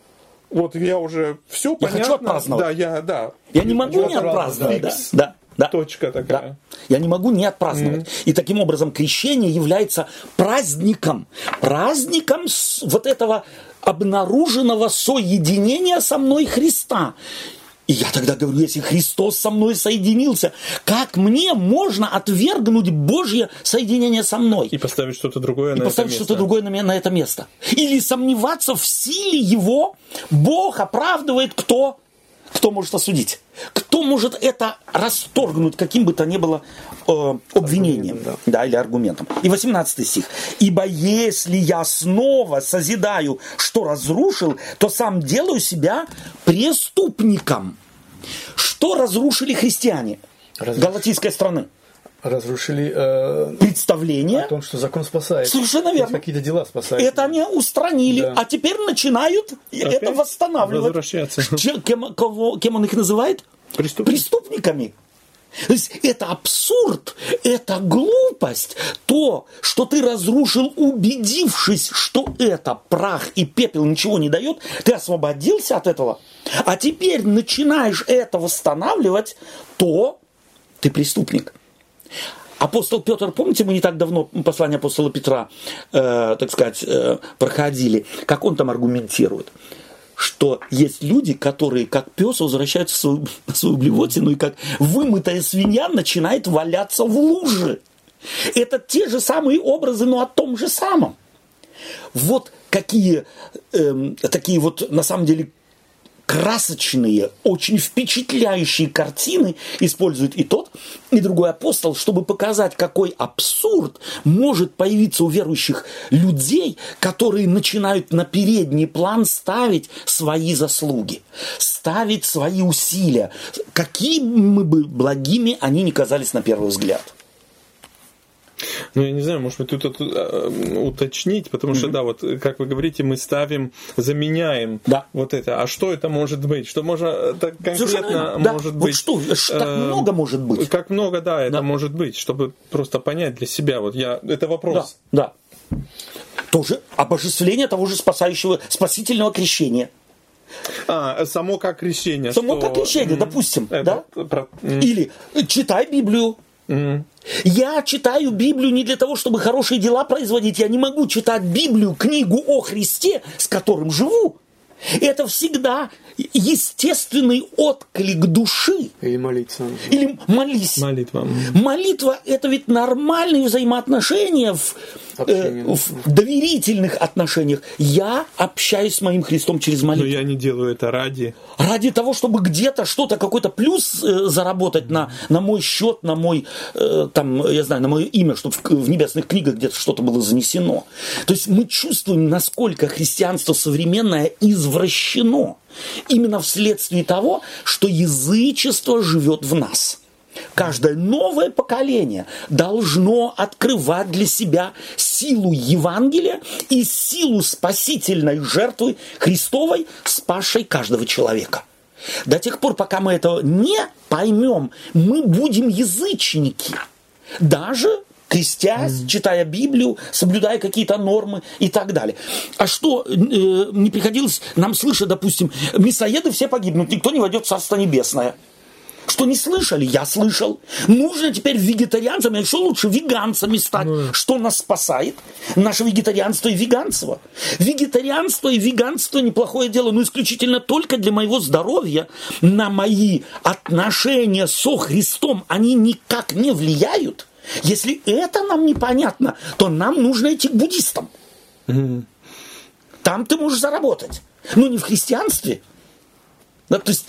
вот я уже все Я понятно. хочу отпраздновать. Да, я, да. Я не могу не отпраздновать. да. Да. Да. Да. Точка Да. такая. Я не могу не отпраздновать. И таким образом крещение является праздником. Праздником вот этого обнаруженного соединения со мной Христа. И я тогда говорю, если Христос со мной соединился, как мне можно отвергнуть Божье соединение со мной? И поставить что-то другое и на поставить это что-то место. другое на, на это место. Или сомневаться в силе его. Бог оправдывает кто? Кто может осудить? Кто может это расторгнуть, каким бы то ни было обвинением Аргументом, да. или аргументом? И 18 стих. «Ибо если я снова созидаю, что разрушил, то сам делаю себя преступником». Что разрушили христиане Разрушили. галатийской страны? Разрушили э, Представление о том, что закон спасает. Совершенно верно. Какие-то дела спасают. Это они устранили, Да. а теперь начинают это восстанавливать. возвращаться. Че- Кем, кого- кем он их называет? Преступник. Преступниками. То есть это абсурд, это глупость. То, что ты разрушил, убедившись, что это прах и пепел ничего не дает, ты освободился от этого, а теперь начинаешь это восстанавливать, то ты преступник. Апостол Петр, помните, мы не так давно послание апостола Петра, э, так сказать, э, проходили, как он там аргументирует, что есть люди, которые, как пес, возвращаются в свою, в свою блевотину, и как вымытая свинья начинает валяться в луже. Это те же самые образы, но о том же самом. Вот какие эм, такие вот, на самом деле, красочные, очень впечатляющие картины использует и тот, и другой апостол, чтобы показать, какой абсурд может появиться у верующих людей, которые начинают на передний план ставить свои заслуги, ставить свои усилия, какими бы благими они ни казались на первый взгляд. Ну, я не знаю, может быть, тут, тут, э, уточнить, потому что, да, вот, как вы говорите, мы ставим, заменяем Да. вот это. А что это может быть? Что можно э, так конкретно верно. Да. может Вот быть? что, ж- так э, много может быть. Как много, да, это Да. может быть, чтобы просто понять для себя. Вот я, это Да, вопрос. да. Тоже обожествление того же спасающего, спасительного крещения. А, само как крещение. Само что, как крещение, допустим, это да? про- Или э, читай Библию. М. Я читаю Библию не для того, чтобы хорошие дела производить. Я не могу читать Библию, книгу о Христе, с которым живу. Это всегда естественный отклик души. Или молиться. Или молись. Молитва. Молитва – это ведь нормальные взаимоотношения в, э, в доверительных отношениях. Я общаюсь с моим Христом через молитву. Но я не делаю это ради. Ради того, чтобы где-то что-то, какой-то плюс э, заработать на, на мой счет, на мой, э, там, я знаю, на мое имя, чтобы в, в небесных книгах где-то что-то было занесено. То есть мы чувствуем, насколько христианство современное извращено. Именно вследствие того, что язычество живет в нас. Каждое новое поколение должно открывать для себя силу Евангелия и силу спасительной жертвы Христовой, спасшей каждого человека. До тех пор, пока мы этого не поймем, мы будем язычники. Даже крестясь, mm. читая Библию, соблюдая какие-то нормы и так далее. А что э, не приходилось нам слышать, допустим, мясоеды все погибнут, никто не войдет в Царство Небесное. Что не слышали? Я слышал. Нужно теперь вегетарианцами, а еще лучше веганцами стать. Mm. Что нас спасает? Наше вегетарианство и веганство. Вегетарианство и веганство неплохое дело, но исключительно только для моего здоровья. На мои отношения со Христом они никак не влияют. Если это нам непонятно, то нам нужно идти к буддистам. Mm. Там ты можешь заработать. Но не в христианстве. Да, то есть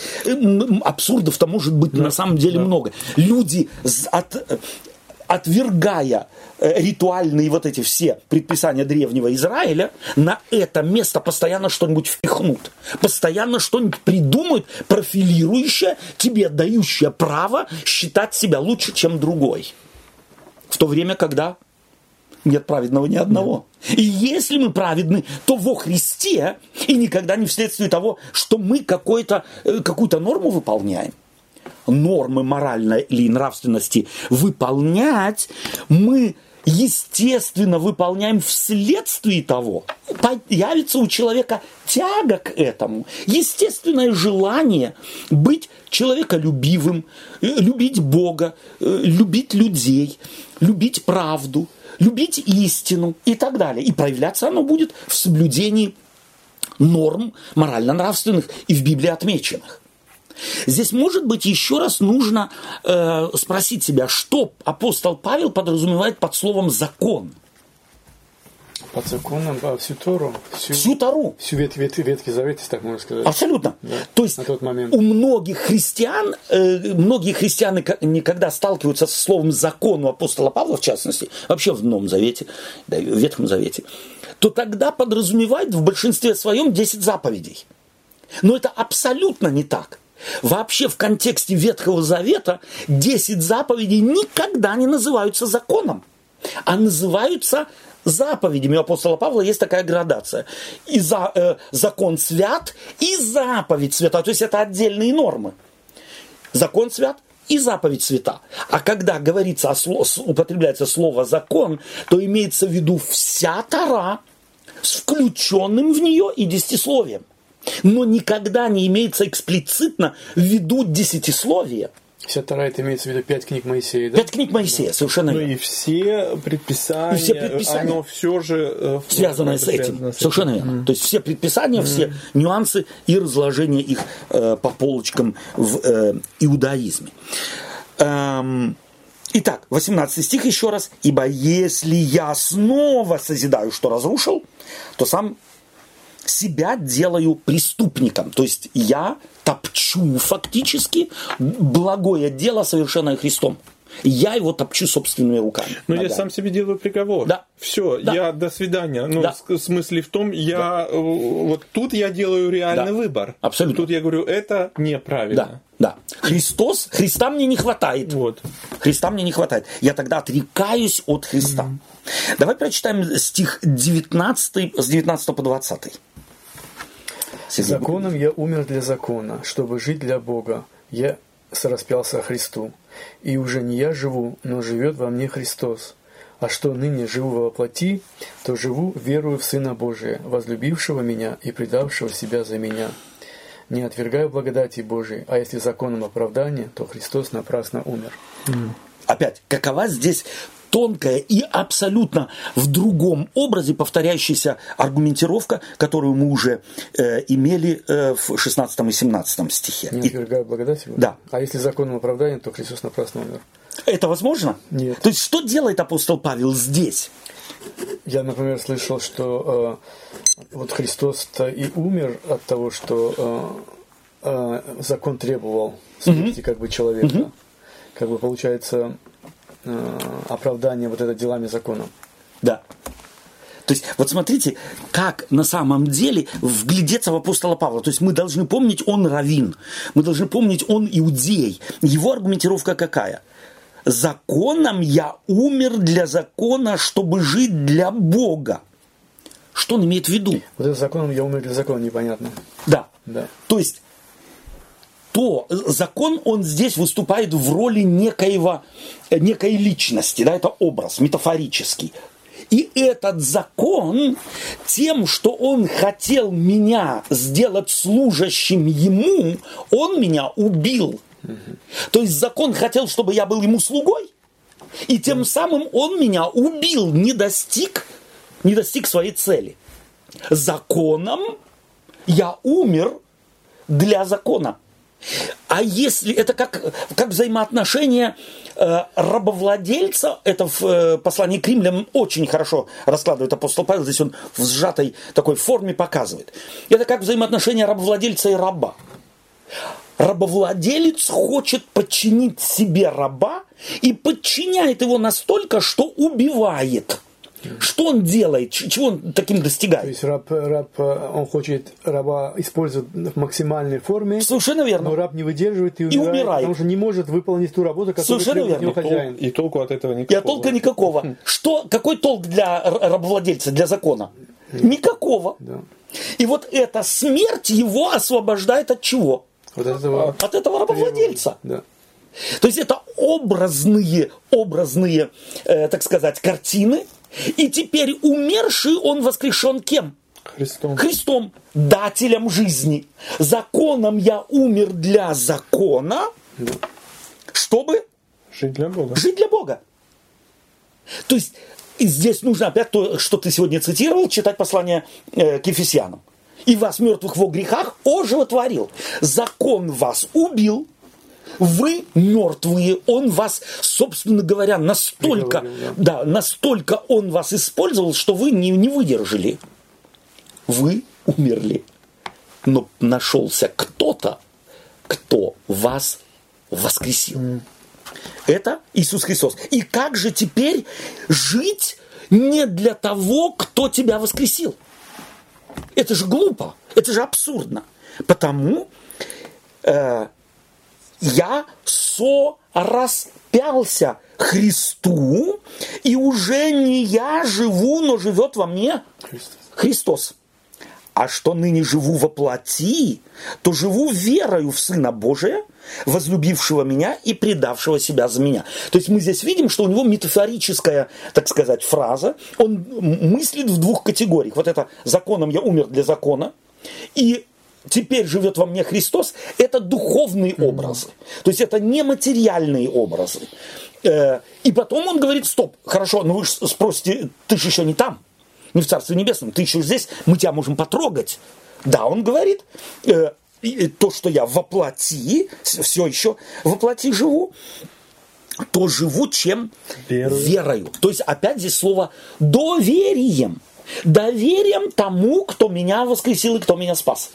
абсурдов-то может быть да, на самом деле да. много. Люди, от, отвергая э, ритуальные вот эти все предписания древнего Израиля, на это место постоянно что-нибудь впихнут. Постоянно что-нибудь придумают, профилирующее, тебе дающее право считать себя лучше, чем другой. В то время, когда нет праведного ни одного. И если мы праведны, то во Христе, и никогда не вследствие того, что мы какую-то э, какую-то норму выполняем. Нормы моральной или нравственности выполнять мы естественно выполняем вследствие того, появится у человека тяга к этому, естественное желание быть человеколюбивым, э, любить Бога, э, любить людей, любить правду, любить истину и так далее. И проявляться оно будет в соблюдении норм морально-нравственных и в Библии отмеченных. Здесь, может быть, еще раз нужно э, спросить себя, что апостол Павел подразумевает под словом «закон». Под законом, а, всю Тору. Всю, всю Тору. Всю вет, вет, Ветхий Завет, если так можно сказать. Абсолютно. Да, То есть на тот момент. у многих христиан, э, многие христиане никогда сталкиваются со словом закон у апостола Павла, в частности, вообще в Новом Завете, да, в Ветхом Завете, то тогда подразумевает в большинстве своем 10 заповедей. Но это абсолютно не так. Вообще в контексте Ветхого Завета 10 заповедей никогда не называются законом, а называются заповедями у апостола Павла есть такая градация. И за, э, закон свят, и заповедь свята. То есть это отдельные нормы. Закон свят, и заповедь свята. А когда говорится, о, употребляется слово закон, то имеется в виду вся Тара с включенным в нее и десятисловием. Но никогда не имеется эксплицитно в виду десятисловие – Вся Тара это имеется в виду пять книг Моисея, да? Пять книг Моисея, да. совершенно верно. Ну и все предписания, и все предписания оно все же э, связано с этим, связано с совершенно верно. Mm. То есть все предписания, mm. все нюансы и разложение их э, по полочкам в э, иудаизме. Эм, итак, 18 стих еще раз. «Ибо если я снова созидаю, что разрушил, то сам себя делаю преступником. То есть я топчу фактически благое дело, совершенное Христом. Я его топчу собственными руками. Но ногами. я сам себе делаю приговор. Да. Все, да. я до свидания. Ну, да. в смысле в том, я да. Э, вот тут я делаю реальный да. выбор. Абсолютно. Тут я говорю, это неправильно. Да. Да. Христос, Христа мне не хватает. Вот. Христа мне не хватает. Я тогда отрекаюсь от Христа. Mm-hmm. Давай прочитаем стих 19, с 19 по 20. Законом я умер для закона, чтобы жить для Бога. Я сораспялся Христу. И уже не я живу, но живет во мне Христос. А что ныне живу во плоти, то живу, верую в Сына Божия, возлюбившего меня и предавшего себя за меня. Не отвергаю благодати Божией, а если законом оправдания, то Христос напрасно умер. Опять, какова здесь тонкая и абсолютно в другом образе повторяющаяся аргументировка, которую мы уже э, имели э, в 16 и 17 стихе. Не отвергаю благодать его? Да. А если законом оправдания, то Христос напрасно умер. Это возможно? Нет. То есть что делает апостол Павел здесь? Я, например, слышал, что э, вот Христос-то и умер от того, что э, э, закон требовал смерти как бы человека. Как бы получается оправдание вот это делами закона. Да. То есть, вот смотрите, как на самом деле вглядеться в апостола Павла. То есть, мы должны помнить, он равин. Мы должны помнить, он иудей. Его аргументировка какая? Законом я умер для закона, чтобы жить для Бога. Что он имеет в виду? Вот это законом я умер для закона, непонятно. Да. Да. То есть, то закон, он здесь выступает в роли некоего, э, некой личности, да, это образ метафорический. И этот закон тем, что он хотел меня сделать служащим ему, он меня убил. То есть закон хотел, чтобы я был ему слугой, и тем самым он меня убил, не достиг, не достиг своей цели. Законом я умер для закона. А если это как, как взаимоотношения э, рабовладельца, это в э, послании к римлянам очень хорошо раскладывает апостол Павел, здесь он в сжатой такой форме показывает. Это как взаимоотношения рабовладельца и раба. Рабовладелец хочет подчинить себе раба и подчиняет его настолько, что убивает. Что он делает? Чего он таким То достигает? есть раб, раб, он хочет раба использовать в максимальной форме, Совершенно верно. но раб не выдерживает и умирает, умирает. потому что не может выполнить ту работу, которую Совершенно верно. хозяин. И толку от этого И никакого. от толка никакого. Что, какой толк для рабовладельца, для закона? Никакого. Да. И вот эта смерть его освобождает от чего? От этого От этого рабовладельца. Да. То есть это образные, образные, э, так сказать, картины. И теперь умерший он воскрешен кем? Христом. Христом, дателем жизни. Законом я умер для закона, чтобы Жить для Бога. жить для Бога. То есть здесь нужно опять то, что ты сегодня цитировал, читать послание э, к Ефесянам. «И вас, мертвых во грехах, оживотворил. Закон вас убил, вы мертвые, он вас, собственно говоря, настолько, Приговорил, да, настолько он вас использовал, что вы не, не выдержали. Вы умерли. Но нашелся кто-то, кто вас воскресил. Это Иисус Христос. И как же теперь жить не для того, кто тебя воскресил? Это же глупо, это же абсурдно. Потому э, я сораспялся Христу, и уже не я живу, но живет во мне Христос. Христос. А что ныне живу во плоти, то живу верою в Сына Божия, возлюбившего меня и предавшего себя за меня. То есть мы здесь видим, что у него метафорическая, так сказать, фраза. Он мыслит в двух категориях. Вот это «законом я умер для закона», и теперь живет во мне Христос, это духовные образы. То есть это нематериальные образы. Э, И потом он говорит, стоп, хорошо, но вы ж спросите, ты же еще не там, не в Царстве Небесном, ты еще здесь, мы тебя можем потрогать. Да, он говорит, э, то, что я воплоти, все еще воплоти живу, то живу чем? Верою. Верою. То есть опять здесь слово доверием. Доверием тому, кто меня воскресил и кто меня спас.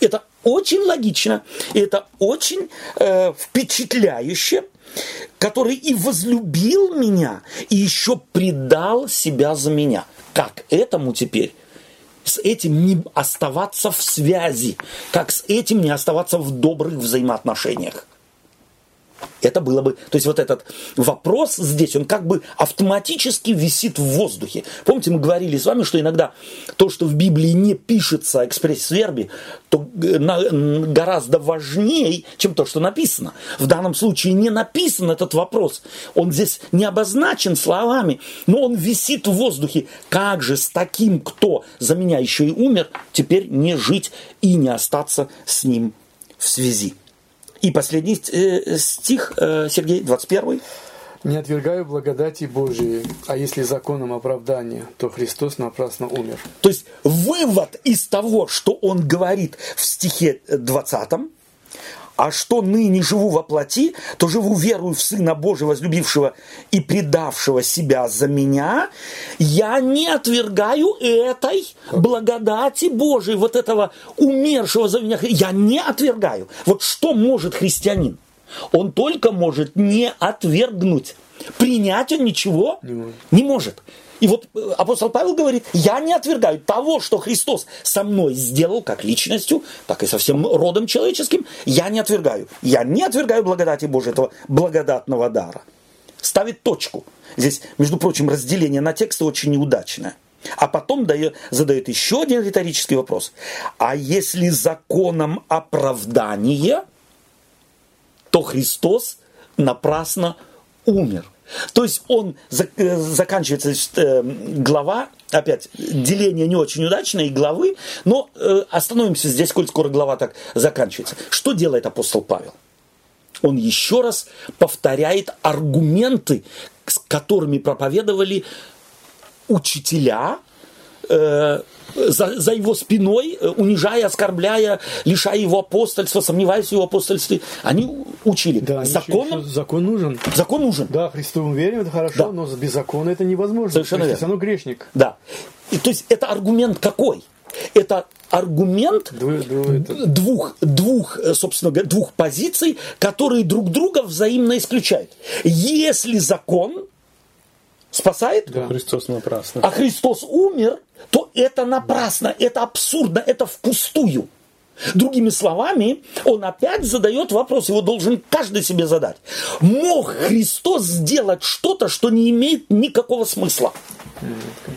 Это очень логично, и это очень э, впечатляюще, который и возлюбил меня, и еще предал себя за меня. Как этому теперь? С этим не оставаться в связи, как с этим не оставаться в добрых взаимоотношениях. Это было бы, то есть вот этот вопрос здесь, он как бы автоматически висит в воздухе. Помните, мы говорили с вами, что иногда то, что в Библии не пишется экспресс-верби, то э, гораздо важнее, чем то, что написано. В данном случае не написан этот вопрос. Он здесь не обозначен словами, но он висит в воздухе. Как же с таким, кто за меня еще и умер, теперь не жить и не остаться с ним в связи? И последний э, стих, э, Сергей, 21 Не отвергаю благодати Божией, а если законом оправдания, то Христос напрасно умер. То есть вывод из того, что он говорит в стихе 20, а что ныне живу во плоти, то живу верую в Сына Божия, возлюбившего и предавшего себя за меня, я не отвергаю этой благодати Божией, вот этого умершего за меня. Я не отвергаю. Вот что может христианин? Он только может не отвергнуть. Принять он ничего не может. Не может. И вот э, апостол Павел говорит, я не отвергаю того, что Христос со мной сделал, как личностью, так и со всем родом человеческим, я не отвергаю. Я не отвергаю благодати Божьей, этого благодатного дара. Ставит точку. Здесь, между прочим, разделение на тексты очень неудачное. А потом дает, задает еще один риторический вопрос. А если законом оправдания, то Христос напрасно умер. То есть он э, заканчивается э, глава, опять деление не очень удачное главы, но э, остановимся здесь, коль скоро глава так заканчивается. Что делает апостол Павел? Он еще раз повторяет аргументы, с которыми проповедовали учителя, за, за его спиной, э, унижая, оскорбляя, лишая его апостольства, сомневаясь в его апостольстве, они учили. Да, Законом, закон нужен. Закон нужен. Да, Христовым верим, это хорошо, да. но без закона это невозможно. Совершенно верно. Все равно грешник. Да. И, то есть это аргумент какой? Это аргумент двух, двух, э, собственно говоря, двух позиций, которые друг друга взаимно исключают. Если закон спасает, да. Христос напрасно. а Христос умер, то это напрасно, это абсурдно, это впустую. Другими словами, он опять задает вопрос, его должен каждый себе задать. Мог Христос сделать что-то, что не имеет никакого смысла?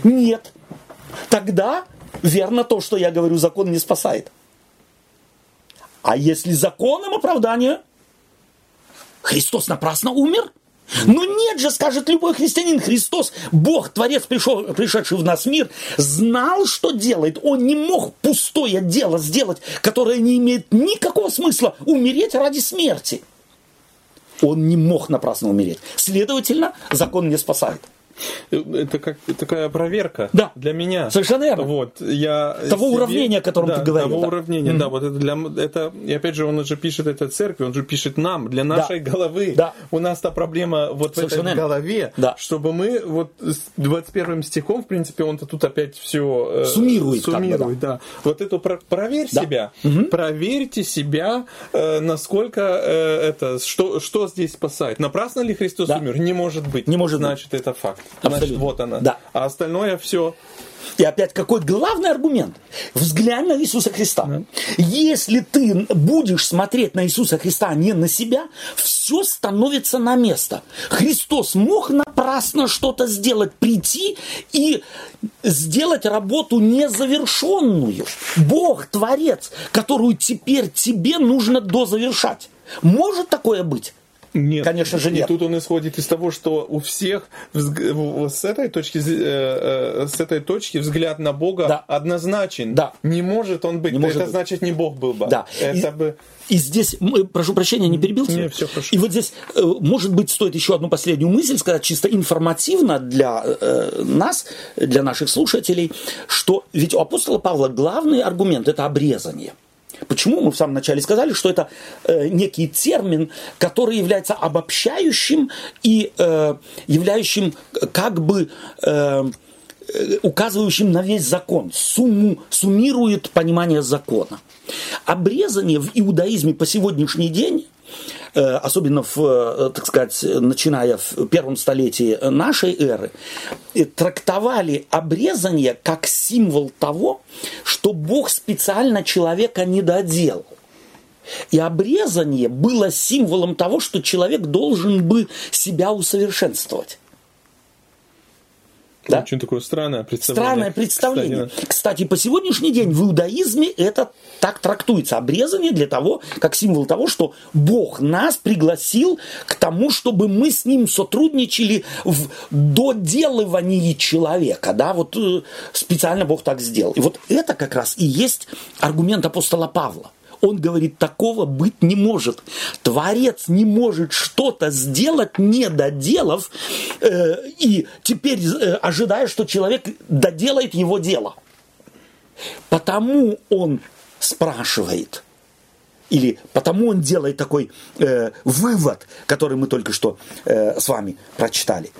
Нет. Тогда верно то, что я говорю, закон не спасает. А если законом оправдания, Христос напрасно умер? Но нет же, скажет любой христианин, Христос, Бог, Творец, пришел, пришедший в нас мир, знал, что делает. Он не мог пустое дело сделать, которое не имеет никакого смысла, умереть ради смерти. Он не мог напрасно умереть. Следовательно, закон не спасает. Это как такая проверка да. для меня. Совершенно верно. Вот, я того себе, уравнения, о котором да, ты говорил. Того да. уравнения, mm-hmm. да. Вот это для это, и опять же, он же пишет это церкви, он же пишет нам, для нашей да. головы. Да. У нас та проблема вот Совершенно в этой голове, да. чтобы мы вот с 21 стихом, в принципе, он-то тут опять все э, суммирует. Суммирует, как бы, да. да. Вот это про, проверь да. себя, угу. проверьте себя, э, насколько э, это, что, что здесь спасает. Напрасно ли Христос да. умер? Не может быть. Не может Значит, быть. это факт. Абсолютно. Значит, вот она. Да. А остальное все и опять какой главный аргумент? Взглянь на Иисуса Христа. Да. Если ты будешь смотреть на Иисуса Христа, а не на себя, все становится на место. Христос мог напрасно что-то сделать, прийти и сделать работу незавершенную. Бог, Творец, которую теперь тебе нужно дозавершать. Может такое быть? Нет. Конечно же, нет. И тут он исходит из того, что у всех с этой точки, э, э, с этой точки взгляд на Бога да. однозначен. Да. Не может он быть. Не может Это быть. значит, не Бог был бы. Да. Это и, бы... и здесь, прошу прощения, не перебил тебя? Нет, все хорошо. И вот здесь, э, может быть, стоит еще одну последнюю мысль сказать, чисто информативно для нас, для наших слушателей, что ведь у апостола Павла главный аргумент – это обрезание – Почему мы в самом начале сказали, что это э, некий термин, который является обобщающим и э, являющим как бы э, указывающим на весь закон, сумму, суммирует понимание закона. Обрезание в иудаизме по сегодняшний день Э, особенно в, э, так сказать, начиная в первом столетии нашей эры, трактовали обрезание как символ того, что Бог специально человека не доделал. И обрезание было символом того, что человек должен бы себя усовершенствовать. Да? Очень такое странное представление. Странное представление. Кстати, Кстати, по сегодняшний день в иудаизме это так трактуется. Обрезание для того, как символ того, что Бог нас пригласил к тому, чтобы мы с Ним сотрудничали в доделывании человека. Да? Вот э, специально Бог так сделал. И вот это как раз и есть аргумент апостола Павла. Он говорит, такого быть не может. Творец не может что-то сделать, не доделав, э, и теперь э, ожидая, что человек доделает его дело. Потому он спрашивает – или потому он делает такой э, вывод, который мы только что э, с вами прочитали.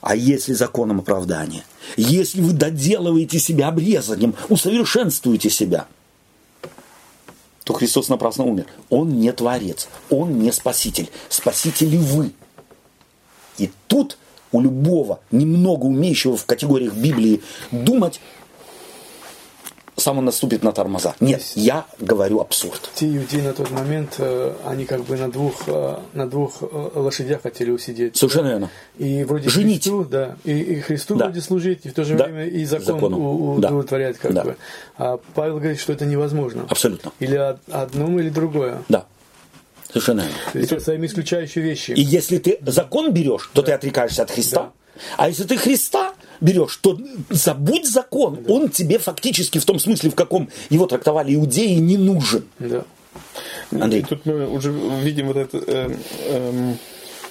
А если законом оправдания? Если вы доделываете себя обрезанием, усовершенствуете себя, то Христос напрасно умер. Он не творец, он не спаситель. Спаситель вы. И тут у любого немного умеющего в категориях Библии думать сам он наступит на тормоза. Нет, я говорю абсурд. Те иудеи на тот момент, э, они как бы на двух, э, на двух э, лошадях хотели усидеть. Совершенно верно. И вроде Женить. Христу, да, и, и Христу Да. вроде служить, и в то же Да. время и закон Закону. у- Да. удовлетворять как Да. бы. А Павел говорит, что это невозможно. Абсолютно. Или од- одно, или другое. Да. Совершенно верно. То есть это взаимоисключающие вещи. И если ты закон берешь, то ты отрекаешься от Христа. А если ты Христа берешь, то забудь закон. Он тебе фактически в том смысле, в каком его трактовали иудеи, не нужен. Да. Андрей. Тут мы уже видим вот этот э, эм,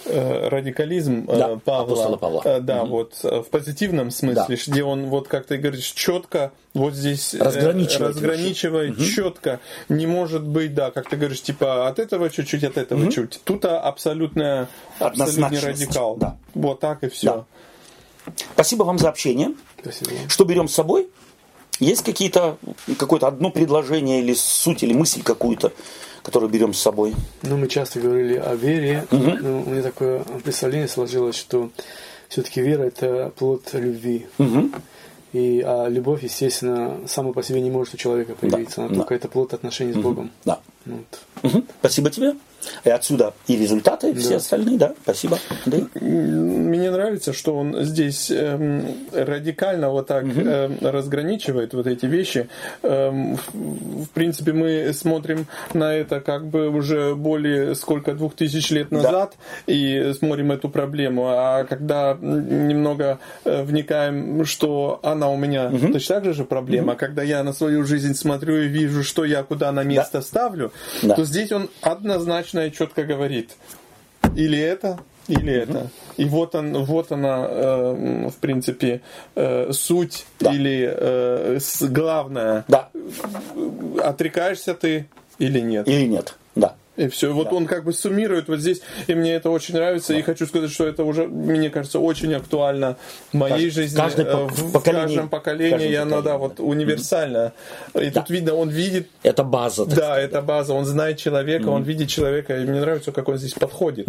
э, радикализм э, Да, Павла. апостола Павла. Э, да, вот э, в позитивном смысле, Да. где он, вот как ты говоришь, четко вот здесь Разграничивает разграничивает четко. Не может быть, да, как ты говоришь, типа от этого чуть-чуть, от этого чуть. Тут а, абсолютная, абсолютный радикал. Да. Вот так и все. Да. Спасибо вам за общение. Спасибо. Что берем с собой? Есть какие-то, какое-то одно предложение или суть, или мысль какую-то, которую берем с собой? Ну, мы часто говорили о вере. Ну, у меня такое представление сложилось, что все-таки вера – это плод любви. И а любовь, естественно, сама по себе не может у человека появиться. Она да. только это плод отношений с Богом. Да. Вот. Мгм. Спасибо тебе. И отсюда и результаты, и все остальные, да. Спасибо. Андрей. Мне нравится, что он здесь эм, радикально вот так эм, разграничивает вот эти вещи. Эм, в, в принципе, мы смотрим на это как бы уже более сколько двух тысяч лет назад и смотрим эту проблему. А когда немного э, вникаем, что она у меня точно так же же проблема, когда я на свою жизнь смотрю и вижу, что я куда на место ставлю, Да. то здесь он однозначно и четко говорит. Или это, или это. И вот, он, вот она, э, в принципе, э, суть Да. или э, главное. Да. Отрекаешься ты или нет. Или нет. Да. И все. Вот он как бы суммирует вот здесь, и мне это очень нравится. И хочу сказать, что это уже, мне кажется, очень актуально в моей Кажд- жизни, каждое э, пок- в поколение- каждом поколении, каждом и оно, да, вот универсально. И тут видно, он видит Это база. да, это база. Он знает человека, он видит человека, и мне нравится, как он здесь подходит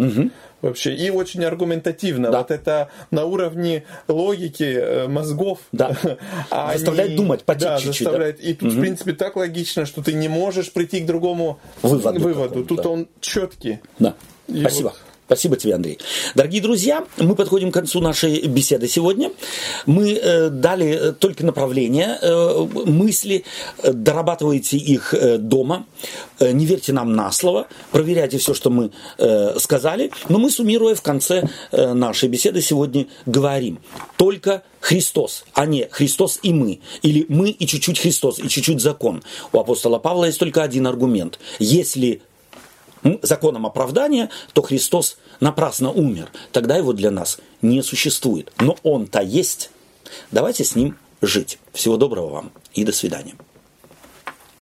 вообще. И очень аргументативно. Да. Вот это на уровне логики э, мозгов. Да. Они- Заставляет думать, потеть да, чуть-чуть, заставляет. И тут, в принципе, так логично, что ты не можешь прийти к другому Выводу выводу. Тут да. он четкий. Да. И Спасибо. вот- Спасибо тебе, Андрей. Дорогие друзья, мы подходим к концу нашей беседы сегодня. Мы э, дали только направления, э, мысли, э, дорабатывайте их э, дома, Э, не верьте нам на слово, проверяйте все, что мы э, сказали, но мы, суммируя в конце э, нашей беседы сегодня, говорим, только Христос, а не Христос и мы, или мы и чуть-чуть Христос, и чуть-чуть закон. У апостола Павла есть только один аргумент. Если законом оправдания, то Христос напрасно умер. Тогда его для нас не существует. Но он-то есть. Давайте с ним жить. Всего доброго вам и до свидания.